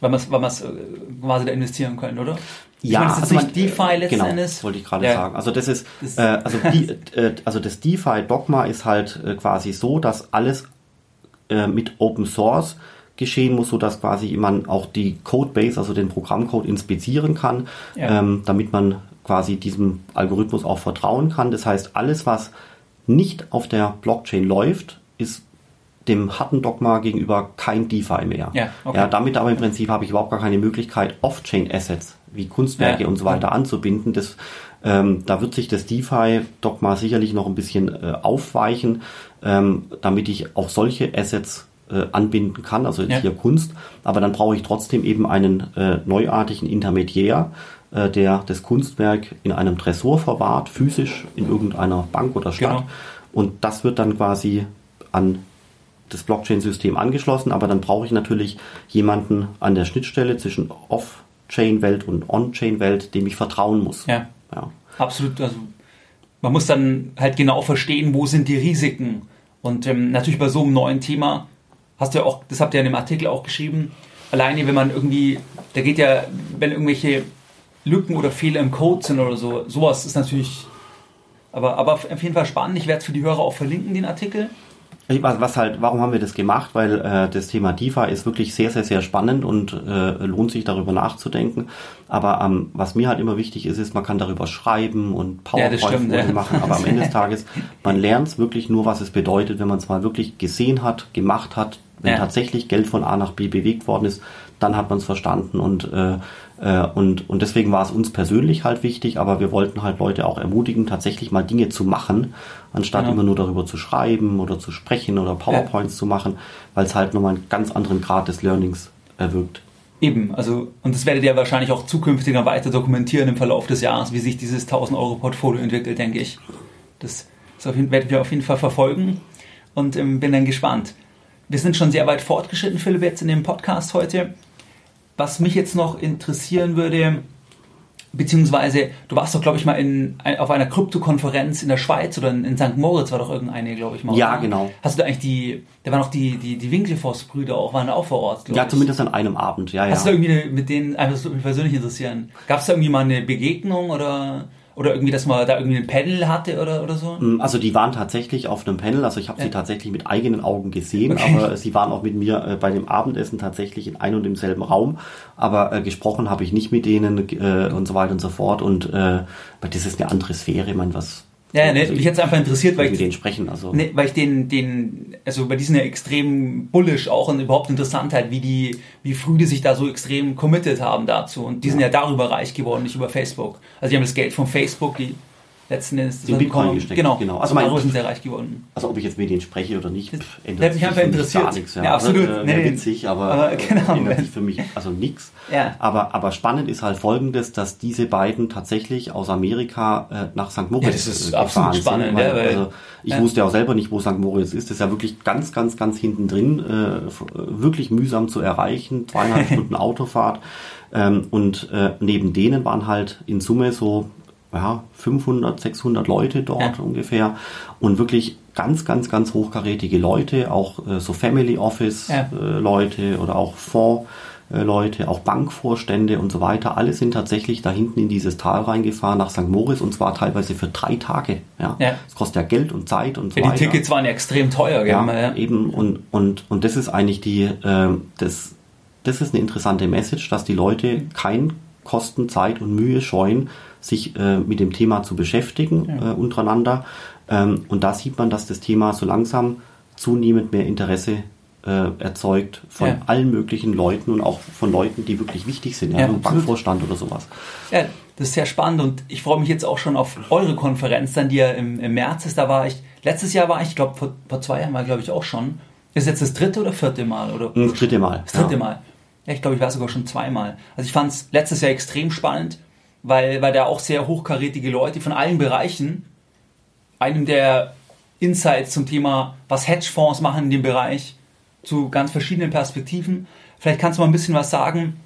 weil man es weil äh, quasi da investieren können, oder? Ich ja, meine, das ist also nicht DeFi letzten genau, Endes. wollte ich gerade ja. sagen. Also das ist, das äh, also, die, äh, also das DeFi-Dogma ist halt äh, quasi so, dass alles äh, mit Open Source geschehen muss, so dass quasi man auch die Codebase, also den Programmcode inspizieren kann, ja. ähm, damit man quasi diesem Algorithmus auch vertrauen kann. Das heißt, alles, was nicht auf der Blockchain läuft, ist dem harten Dogma gegenüber kein DeFi mehr. Ja, okay. ja, damit aber im Prinzip habe ich überhaupt gar keine Möglichkeit, Off-Chain-Assets wie Kunstwerke ja, und so weiter anzubinden. Das, ähm, da wird sich das DeFi-Dogma sicherlich noch ein bisschen äh, aufweichen, ähm, damit ich auch solche Assets äh, anbinden kann, also jetzt ja. hier Kunst. Aber dann brauche ich trotzdem eben einen äh, neuartigen Intermediär, äh, der das Kunstwerk in einem Tresor verwahrt, physisch in irgendeiner Bank oder Stadt. Genau. Und das wird dann quasi an das Blockchain-System angeschlossen, aber dann brauche ich natürlich jemanden an der Schnittstelle zwischen Off-Chain-Welt und On-Chain-Welt, dem ich vertrauen muss. Ja, ja. absolut. Also man muss dann halt genau verstehen, wo sind die Risiken. Und ähm, natürlich bei so einem neuen Thema hast du ja auch, das habt ihr in dem Artikel auch geschrieben, alleine wenn man irgendwie, da geht ja, wenn irgendwelche Lücken oder Fehler im Code sind oder so. Sowas ist natürlich, aber, aber auf jeden Fall spannend. Ich werde es für die Hörer auch verlinken, den Artikel. Was halt, warum haben wir das gemacht? Weil äh, das Thema DeFi ist wirklich sehr, sehr, sehr spannend und äh, lohnt sich darüber nachzudenken. Aber ähm, was mir halt immer wichtig ist, ist, man kann darüber schreiben und PowerPoint-Folien ja, machen, aber am Ende des Tages, man lernt es wirklich nur, was es bedeutet, wenn man es mal wirklich gesehen hat, gemacht hat, wenn ja. tatsächlich Geld von A nach B bewegt worden ist, dann hat man es verstanden und äh, äh, und, und deswegen war es uns persönlich halt wichtig, aber wir wollten halt Leute auch ermutigen, tatsächlich mal Dinge zu machen, anstatt genau. immer nur darüber zu schreiben oder zu sprechen oder PowerPoints ja. zu machen, weil es halt nochmal einen ganz anderen Grad des Learnings erwirkt. Eben, also, und das werdet ihr wahrscheinlich auch zukünftig noch weiter dokumentieren im Verlauf des Jahres, wie sich dieses 1000 Euro Portfolio entwickelt, denke ich. Das jeden, werden wir auf jeden Fall verfolgen und ähm, bin dann gespannt. Wir sind schon sehr weit fortgeschritten, Philipp, jetzt in dem Podcast heute. Was mich jetzt noch interessieren würde, Beziehungsweise, du warst doch, glaube ich, mal in, auf einer Krypto-Konferenz in der Schweiz oder in, in St. Moritz war doch irgendeine, glaube ich mal. Ja, oder? genau. Hast du da eigentlich die, da waren auch die, die, die Winkelfoss-Brüder auch, waren da auch vor Ort, Ja, ich. zumindest an einem Abend, ja, Hast ja. du da irgendwie mit denen, einfach das würde mich persönlich interessieren, gab es da irgendwie mal eine Begegnung oder, oder irgendwie, dass man da irgendwie ein Panel hatte oder, oder so? Also die waren tatsächlich auf einem Panel, also ich habe sie tatsächlich mit eigenen Augen gesehen, Okay. aber sie waren auch mit mir äh, bei dem Abendessen tatsächlich in einem und demselben Raum, aber äh, gesprochen habe ich nicht mit denen äh, und so weiter und so fort und äh, das ist eine andere Sphäre, ich meine, was Ja, ne, also mich jetzt einfach interessiert, weil ich, denen sprechen, also Ne, weil ich den, den, also bei die sind ja extrem bullish auch und überhaupt interessant halt, wie die, wie früh die sich da so extrem committed haben dazu. Und die sind ja darüber reich geworden, nicht über Facebook. Also die haben das Geld von Facebook, die letzten Endes was Bitcoin bekommen. gesteckt, Genau, genau. Also Also mein- darüber sind sehr reich geworden. Also ob ich jetzt mit denen spreche oder nicht, pff, hat ändert mich sich einfach interessiert. gar nichts. Ja, absolut. Äh, Nee, witzig, aber, Aber äh, genau, ändert sich für mich also nichts. Ja. Aber, aber spannend ist halt folgendes, dass diese beiden tatsächlich aus Amerika äh, nach St. Moritz Ja, das ist äh, absolut spannend. Weil, ja, weil- also ich ja. wusste ja auch selber nicht, wo St. Moritz ist. Das ist ja wirklich ganz, ganz, ganz hinten drin. Äh, wirklich mühsam zu erreichen. Zweieinhalb Stunden Autofahrt. Ähm, und äh, neben denen waren halt in Summe so ja, 500, 600 Leute dort Ja. ungefähr und wirklich ganz, ganz, ganz hochkarätige Leute, auch äh, so Family Office Ja. äh, Leute oder auch Fonds äh, Leute, auch Bankvorstände und so weiter. Alle sind tatsächlich da hinten in dieses Tal reingefahren nach St. Moritz und zwar teilweise für drei Tage. Ja, Ja. das kostet ja Geld und Zeit und so die weiter. Tickets waren ja extrem teuer, gell? Ja, Ja, eben und, und, und das ist eigentlich die, ähm, das, das ist eine interessante Message, dass die Leute kein Kosten, Zeit und Mühe scheuen, sich äh, mit dem Thema zu beschäftigen äh, untereinander. Ähm, und da sieht man, dass das Thema so langsam zunehmend mehr Interesse äh, erzeugt von Ja. allen möglichen Leuten und auch von Leuten, die wirklich wichtig sind, ja, Ja, ja. Bankvorstand oder sowas. Ja, das ist sehr spannend und ich freue mich jetzt auch schon auf eure Konferenz, dann die ja im, im März ist. Da war ich, letztes Jahr war ich, ich glaube vor, vor zwei Jahren war glaube ich auch schon. Ist jetzt das dritte oder vierte Mal? Oder? Das dritte Mal. Das dritte ja. Mal. Ja, ich glaube, ich war sogar schon zweimal. Also ich fand es letztes Jahr extrem spannend, weil, weil da auch sehr hochkarätige Leute von allen Bereichen, einem der Insights zum Thema, was Hedgefonds machen in dem Bereich, zu ganz verschiedenen Perspektiven. Vielleicht kannst du mal ein bisschen was sagen,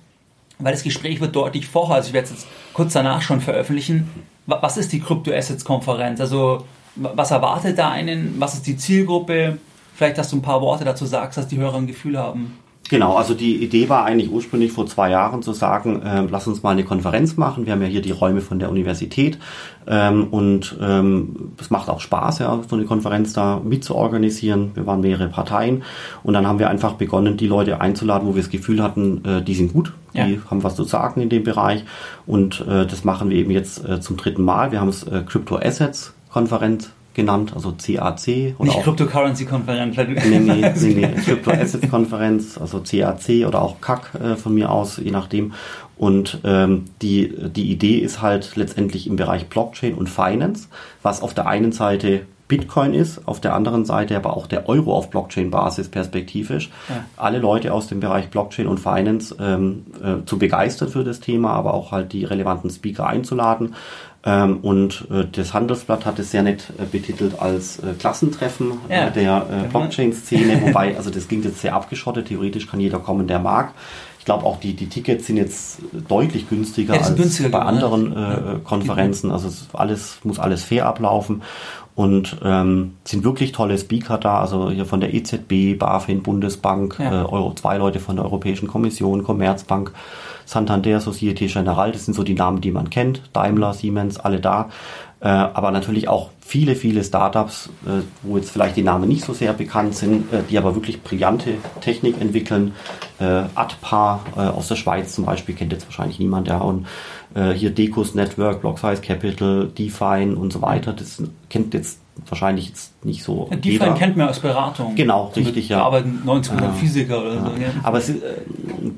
weil das Gespräch wird deutlich vorher, also ich werde es jetzt kurz danach schon veröffentlichen. Wa- Was ist die Crypto Assets Konferenz? Also wa- was erwartet da einen? Was ist die Zielgruppe? Vielleicht, dass du ein paar Worte dazu sagst, dass die Hörer ein Gefühl haben. Genau, also die Idee war eigentlich ursprünglich vor zwei Jahren zu sagen, äh, lass uns mal eine Konferenz machen. Wir haben ja hier die Räume von der Universität ähm, und ähm, es macht auch Spaß, ja, so eine Konferenz da mitzuorganisieren. Wir waren mehrere Parteien und dann haben wir einfach begonnen, die Leute einzuladen, wo wir das Gefühl hatten, äh, die sind gut, die Ja. haben was zu sagen in dem Bereich und äh, das machen wir eben jetzt äh, zum dritten Mal. Wir haben es äh, Crypto Assets Konferenz genannt, also CAC oder Nicht auch Cryptocurrency-Konferenz. Nee, nee, nee, nee. Crypto Assets Konferenz, also CAC oder auch CAC äh, von mir aus, je nachdem. Und ähm, die, die Idee ist halt letztendlich im Bereich Blockchain und Finance, was auf der einen Seite Bitcoin ist, auf der anderen Seite aber auch der Euro auf Blockchain-Basis perspektivisch. Ja. Alle Leute aus dem Bereich Blockchain und Finance ähm, äh, zu begeistern für das Thema, aber auch halt die relevanten Speaker einzuladen. Ähm, und äh, das Handelsblatt hat es sehr nett äh, betitelt als äh, Klassentreffen Ja. äh, der äh, Blockchain-Szene, wobei, also das klingt jetzt sehr abgeschottet, theoretisch kann jeder kommen, der mag. Ich glaube auch die, die Tickets sind jetzt deutlich günstiger Ja, als günstiger bei anderen ja. äh, Konferenzen. Also alles, muss alles fair ablaufen. Und ähm, sind wirklich tolle Speaker da, also hier von der EZB, BaFin, Bundesbank, Ja. äh, Euro, zwei Leute von der Europäischen Kommission, Commerzbank, Santander, Societe Generale, das sind so die Namen, die man kennt, Daimler, Siemens, alle da. Äh, aber natürlich auch viele, viele Startups, äh, wo jetzt vielleicht die Namen nicht so sehr bekannt sind, äh, die aber wirklich brillante Technik entwickeln. Adpa aus der Schweiz zum Beispiel kennt jetzt wahrscheinlich niemand, ja. Und hier Decus Network, Blocksize Capital, DeFi und so weiter. Das kennt jetzt wahrscheinlich jetzt nicht so. Die jeder. kennt man aus Beratung. Genau, richtig, ja. Da arbeiten 90% Physiker oder so. Ja. Aber es, äh,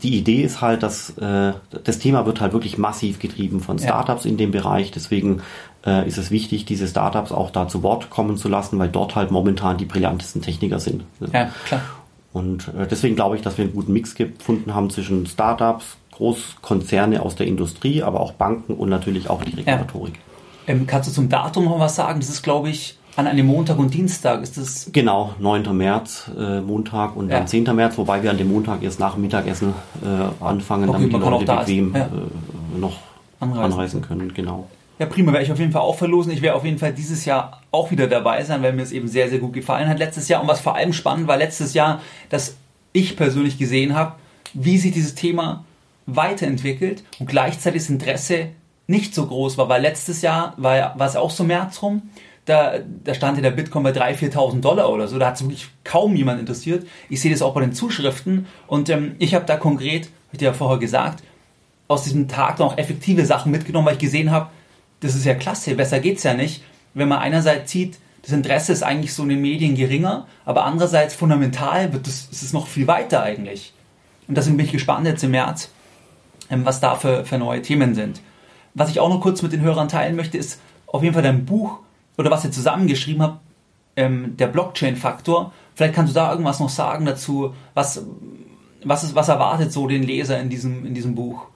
die Idee ist halt, dass äh, das Thema wird halt wirklich massiv getrieben von Ja. Startups in dem Bereich. Deswegen äh, ist es wichtig, diese Startups auch da zu Wort kommen zu lassen, weil dort halt momentan die brillantesten Techniker sind. ja, klar. Und äh, deswegen glaube ich, dass wir einen guten Mix gefunden haben zwischen Startups, Großkonzerne aus der Industrie, aber auch Banken und natürlich auch die Regulatorik. Ähm, kannst du zum Datum noch was sagen? Das ist, glaube ich, an einem Montag und Dienstag. Ist das Genau, 9. März, äh, Montag und Ja. dann 10. März, wobei wir an dem Montag erst nach dem Mittagessen äh, anfangen, Okay, damit die Leute bequem ja. äh, noch anreisen, anreisen können. Genau. Ja, prima, werde ich auf jeden Fall auch verlosen. Ich werde auf jeden Fall dieses Jahr auch wieder dabei sein, weil mir es eben sehr, sehr gut gefallen hat letztes Jahr. Und was vor allem spannend war letztes Jahr, dass ich persönlich gesehen habe, wie sich dieses Thema weiterentwickelt und gleichzeitig das Interesse nicht so groß war, weil letztes Jahr war, war es auch so März rum, da, da stand ja der Bitcoin bei 3.000, 4.000 Dollar oder so, da hat sich wirklich kaum jemand interessiert. Ich sehe das auch bei den Zuschriften und ähm, ich habe da konkret, habe ich dir ja vorher gesagt, aus diesem Tag noch effektive Sachen mitgenommen, weil ich gesehen habe, das ist ja klasse, besser geht es ja nicht. Wenn man einerseits sieht, das Interesse ist eigentlich so in den Medien geringer, aber andererseits fundamental wird das, ist es noch viel weiter eigentlich. Und deswegen bin ich gespannt jetzt im März, ähm, was da für, für neue Themen sind. Was ich auch noch kurz mit den Hörern teilen möchte, ist auf jeden Fall dein Buch oder was ihr zusammengeschrieben habt, ähm, der Blockchain-Faktor. Vielleicht kannst du da irgendwas noch sagen dazu, was, was, ist, was erwartet so den Leser in diesem, in diesem Buch?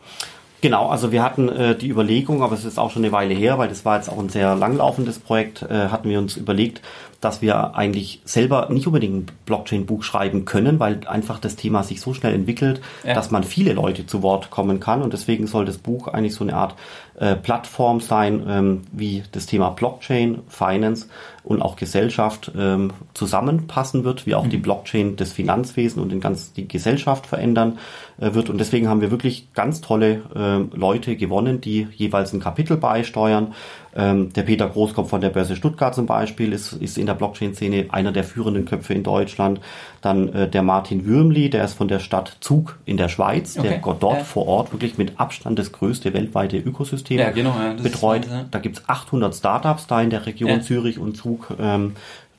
Genau, also wir hatten äh, die Überlegung, aber es ist auch schon eine Weile her, weil das war jetzt auch ein sehr langlaufendes Projekt, äh, hatten wir uns überlegt, dass wir eigentlich selber nicht unbedingt ein Blockchain-Buch schreiben können, weil einfach das Thema sich so schnell entwickelt, ja. dass man viele Leute zu Wort kommen kann und deswegen soll das Buch eigentlich so eine Art äh, Plattform sein, ähm, wie das Thema Blockchain, Finance und auch Gesellschaft ähm, zusammenpassen wird, wie auch mhm. die Blockchain des Finanzwesen und den ganz die Gesellschaft verändern äh, wird. Und deswegen haben wir wirklich ganz tolle äh, Leute gewonnen, die jeweils ein Kapitel beisteuern. Ähm, der Peter Großkopf von der Börse Stuttgart zum Beispiel ist, ist in der Blockchain-Szene einer der führenden Köpfe in Deutschland. Dann äh, der Martin Würmli, der ist von der Stadt Zug in der Schweiz, okay. der dort ja. vor Ort wirklich mit Abstand das größte weltweite Ökosystem ja, genau, ja, betreut. Ist, da gibt's 800 Startups da in der Region Zürich und Zug. Ähm,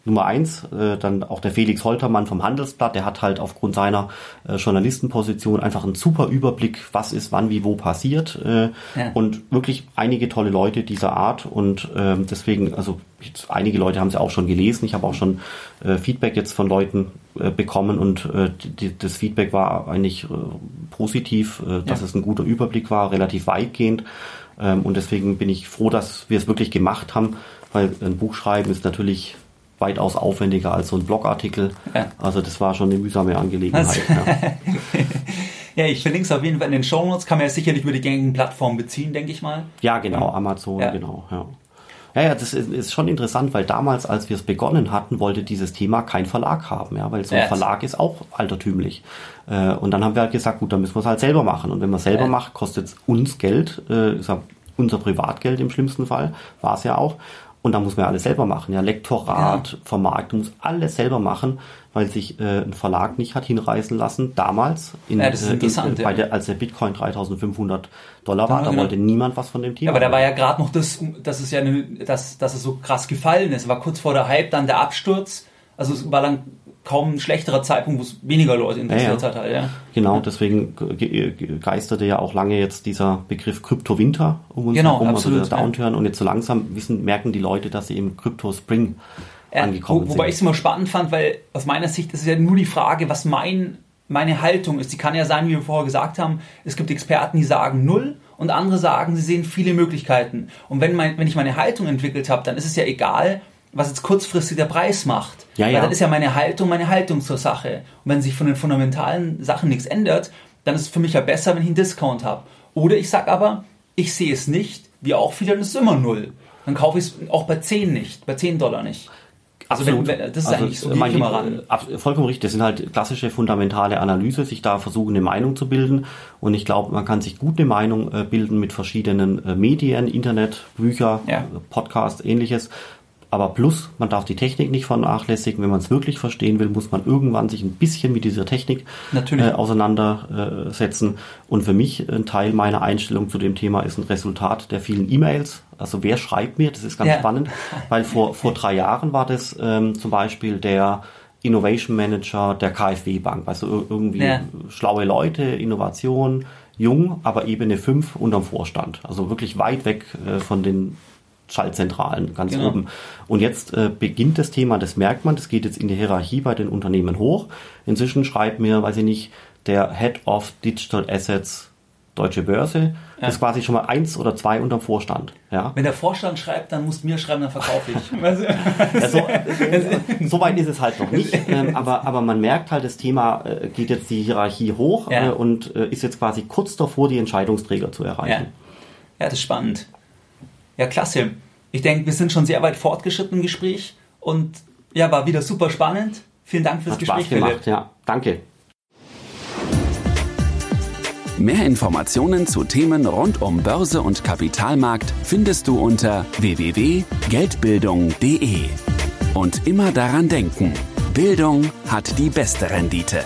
Nummer eins, äh, dann auch der Felix Holtermann vom Handelsblatt, der hat halt aufgrund seiner äh, Journalistenposition einfach einen super Überblick, was ist wann, wie, wo passiert äh, ja. und wirklich einige tolle Leute dieser Art und äh, deswegen, also jetzt, einige Leute haben sie auch schon gelesen, ich habe auch schon äh, Feedback jetzt von Leuten äh, bekommen und äh, die, das Feedback war eigentlich äh, positiv, äh, dass ja. es ein guter Überblick war, relativ weitgehend ähm, und deswegen bin ich froh, dass wir es wirklich gemacht haben, weil ein Buch schreiben ist natürlich weitaus aufwendiger als so ein Blogartikel. Ja. Also das war schon eine mühsame Angelegenheit. ja. ja. ich verlinke es auf jeden Fall in den Show Notes. Kann man ja sicherlich über die gängigen Plattformen beziehen, denke ich mal. Ja, genau, Amazon, ja. genau. Ja. Ja, ja, das ist, ist, schon interessant, weil damals, als wir es begonnen hatten, wollte dieses Thema kein Verlag haben, ja, weil so ein ja. Verlag ist auch altertümlich. Äh, und dann haben wir halt gesagt, gut, dann müssen wir es halt selber machen. Und wenn man es selber ja. macht, kostet es uns Geld, äh, unser Privatgeld im schlimmsten Fall, war es ja auch. Und da muss man ja alles selber machen. Ja, Lektorat, ja. Vermarktung, muss alles selber machen, weil sich äh, ein Verlag nicht hat hinreißen lassen. Damals, in, ja, das ist äh, in, bei der, als der Bitcoin 3500 Dollar war, ja, da genau. wollte niemand was von dem Thema. Ja, aber da war ja gerade noch das, dass es ja, eine, dass, dass es so krass gefallen ist. War kurz vor der Hype, dann der Absturz. Also es war dann kaum ein schlechterer Zeitpunkt, wo es weniger Leute interessiert ja, ja. hat. Halt, ja. Genau, deswegen geisterte ja auch lange jetzt dieser Begriff Kryptowinter um uns genau, herum, also absolut, also der Downturn. Und jetzt so langsam wissen, merken die Leute, dass sie im Krypto-Spring angekommen wo, sind. Wobei ich es immer spannend fand, weil aus meiner Sicht ist es ja nur die Frage, was mein, meine Haltung ist. Die kann ja sein, wie wir vorher gesagt haben, es gibt Experten, die sagen null und andere sagen, sie sehen viele Möglichkeiten. Und wenn, mein, wenn ich meine Haltung entwickelt habe, dann ist es ja egal, was jetzt kurzfristig der Preis macht. Ja, ja. Weil dann ist ja meine Haltung meine Haltung zur Sache. Und wenn sich von den fundamentalen Sachen nichts ändert, dann ist es für mich ja besser, wenn ich einen Discount habe. Oder ich sage aber, ich sehe es nicht, wie auch viele, dann ist es immer null. Dann kaufe ich es auch bei 10 nicht, bei 10 Dollar nicht. Also wenn, wenn, das ist also eigentlich so, mein, immer ran. Vollkommen richtig, das sind halt klassische fundamentale Analyse, sich da versuchen, eine Meinung zu bilden. Und ich glaube, man kann sich gut eine Meinung äh, bilden mit verschiedenen äh, Medien, Internet, Bücher, ja. Podcasts, ähnliches. Aber plus, man darf die Technik nicht vernachlässigen. Wenn man es wirklich verstehen will, muss man irgendwann sich ein bisschen mit dieser Technik äh, auseinandersetzen. Und für mich ein Teil meiner Einstellung zu dem Thema ist ein Resultat der vielen E-Mails. Also wer schreibt mir? Das ist ganz ja. spannend, weil vor, vor drei Jahren war das ähm, zum Beispiel der Innovation Manager der KfW Bank. Also irgendwie ja. schlaue Leute, Innovation, jung, aber Ebene 5 unterm Vorstand. Also wirklich weit weg äh, von den Schaltzentralen ganz genau. oben. Und jetzt äh, beginnt das Thema, das merkt man, das geht jetzt in die Hierarchie bei den Unternehmen hoch. Inzwischen schreibt mir, weiß ich nicht, der Head of Digital Assets Deutsche Börse, ja. das ist quasi schon mal eins oder zwei unterm Vorstand. Ja. Wenn der Vorstand schreibt, dann musst du mir schreiben, dann verkaufe ich. ja, so, äh, so, weit ist es halt noch nicht, ähm, aber, aber man merkt halt, das Thema äh, geht jetzt die Hierarchie hoch ja. äh, und äh, ist jetzt quasi kurz davor, die Entscheidungsträger zu erreichen. Ja, das ist spannend. Ja, klasse. Ich denke, wir sind schon sehr weit fortgeschritten im Gespräch und ja, war wieder super spannend. Vielen Dank fürs Hat Gespräch, Spaß gemacht, Philipp. ja. Danke. Mehr Informationen zu Themen rund um Börse und Kapitalmarkt findest du unter www.geldbildung.de. Und immer daran denken, Bildung hat die beste Rendite.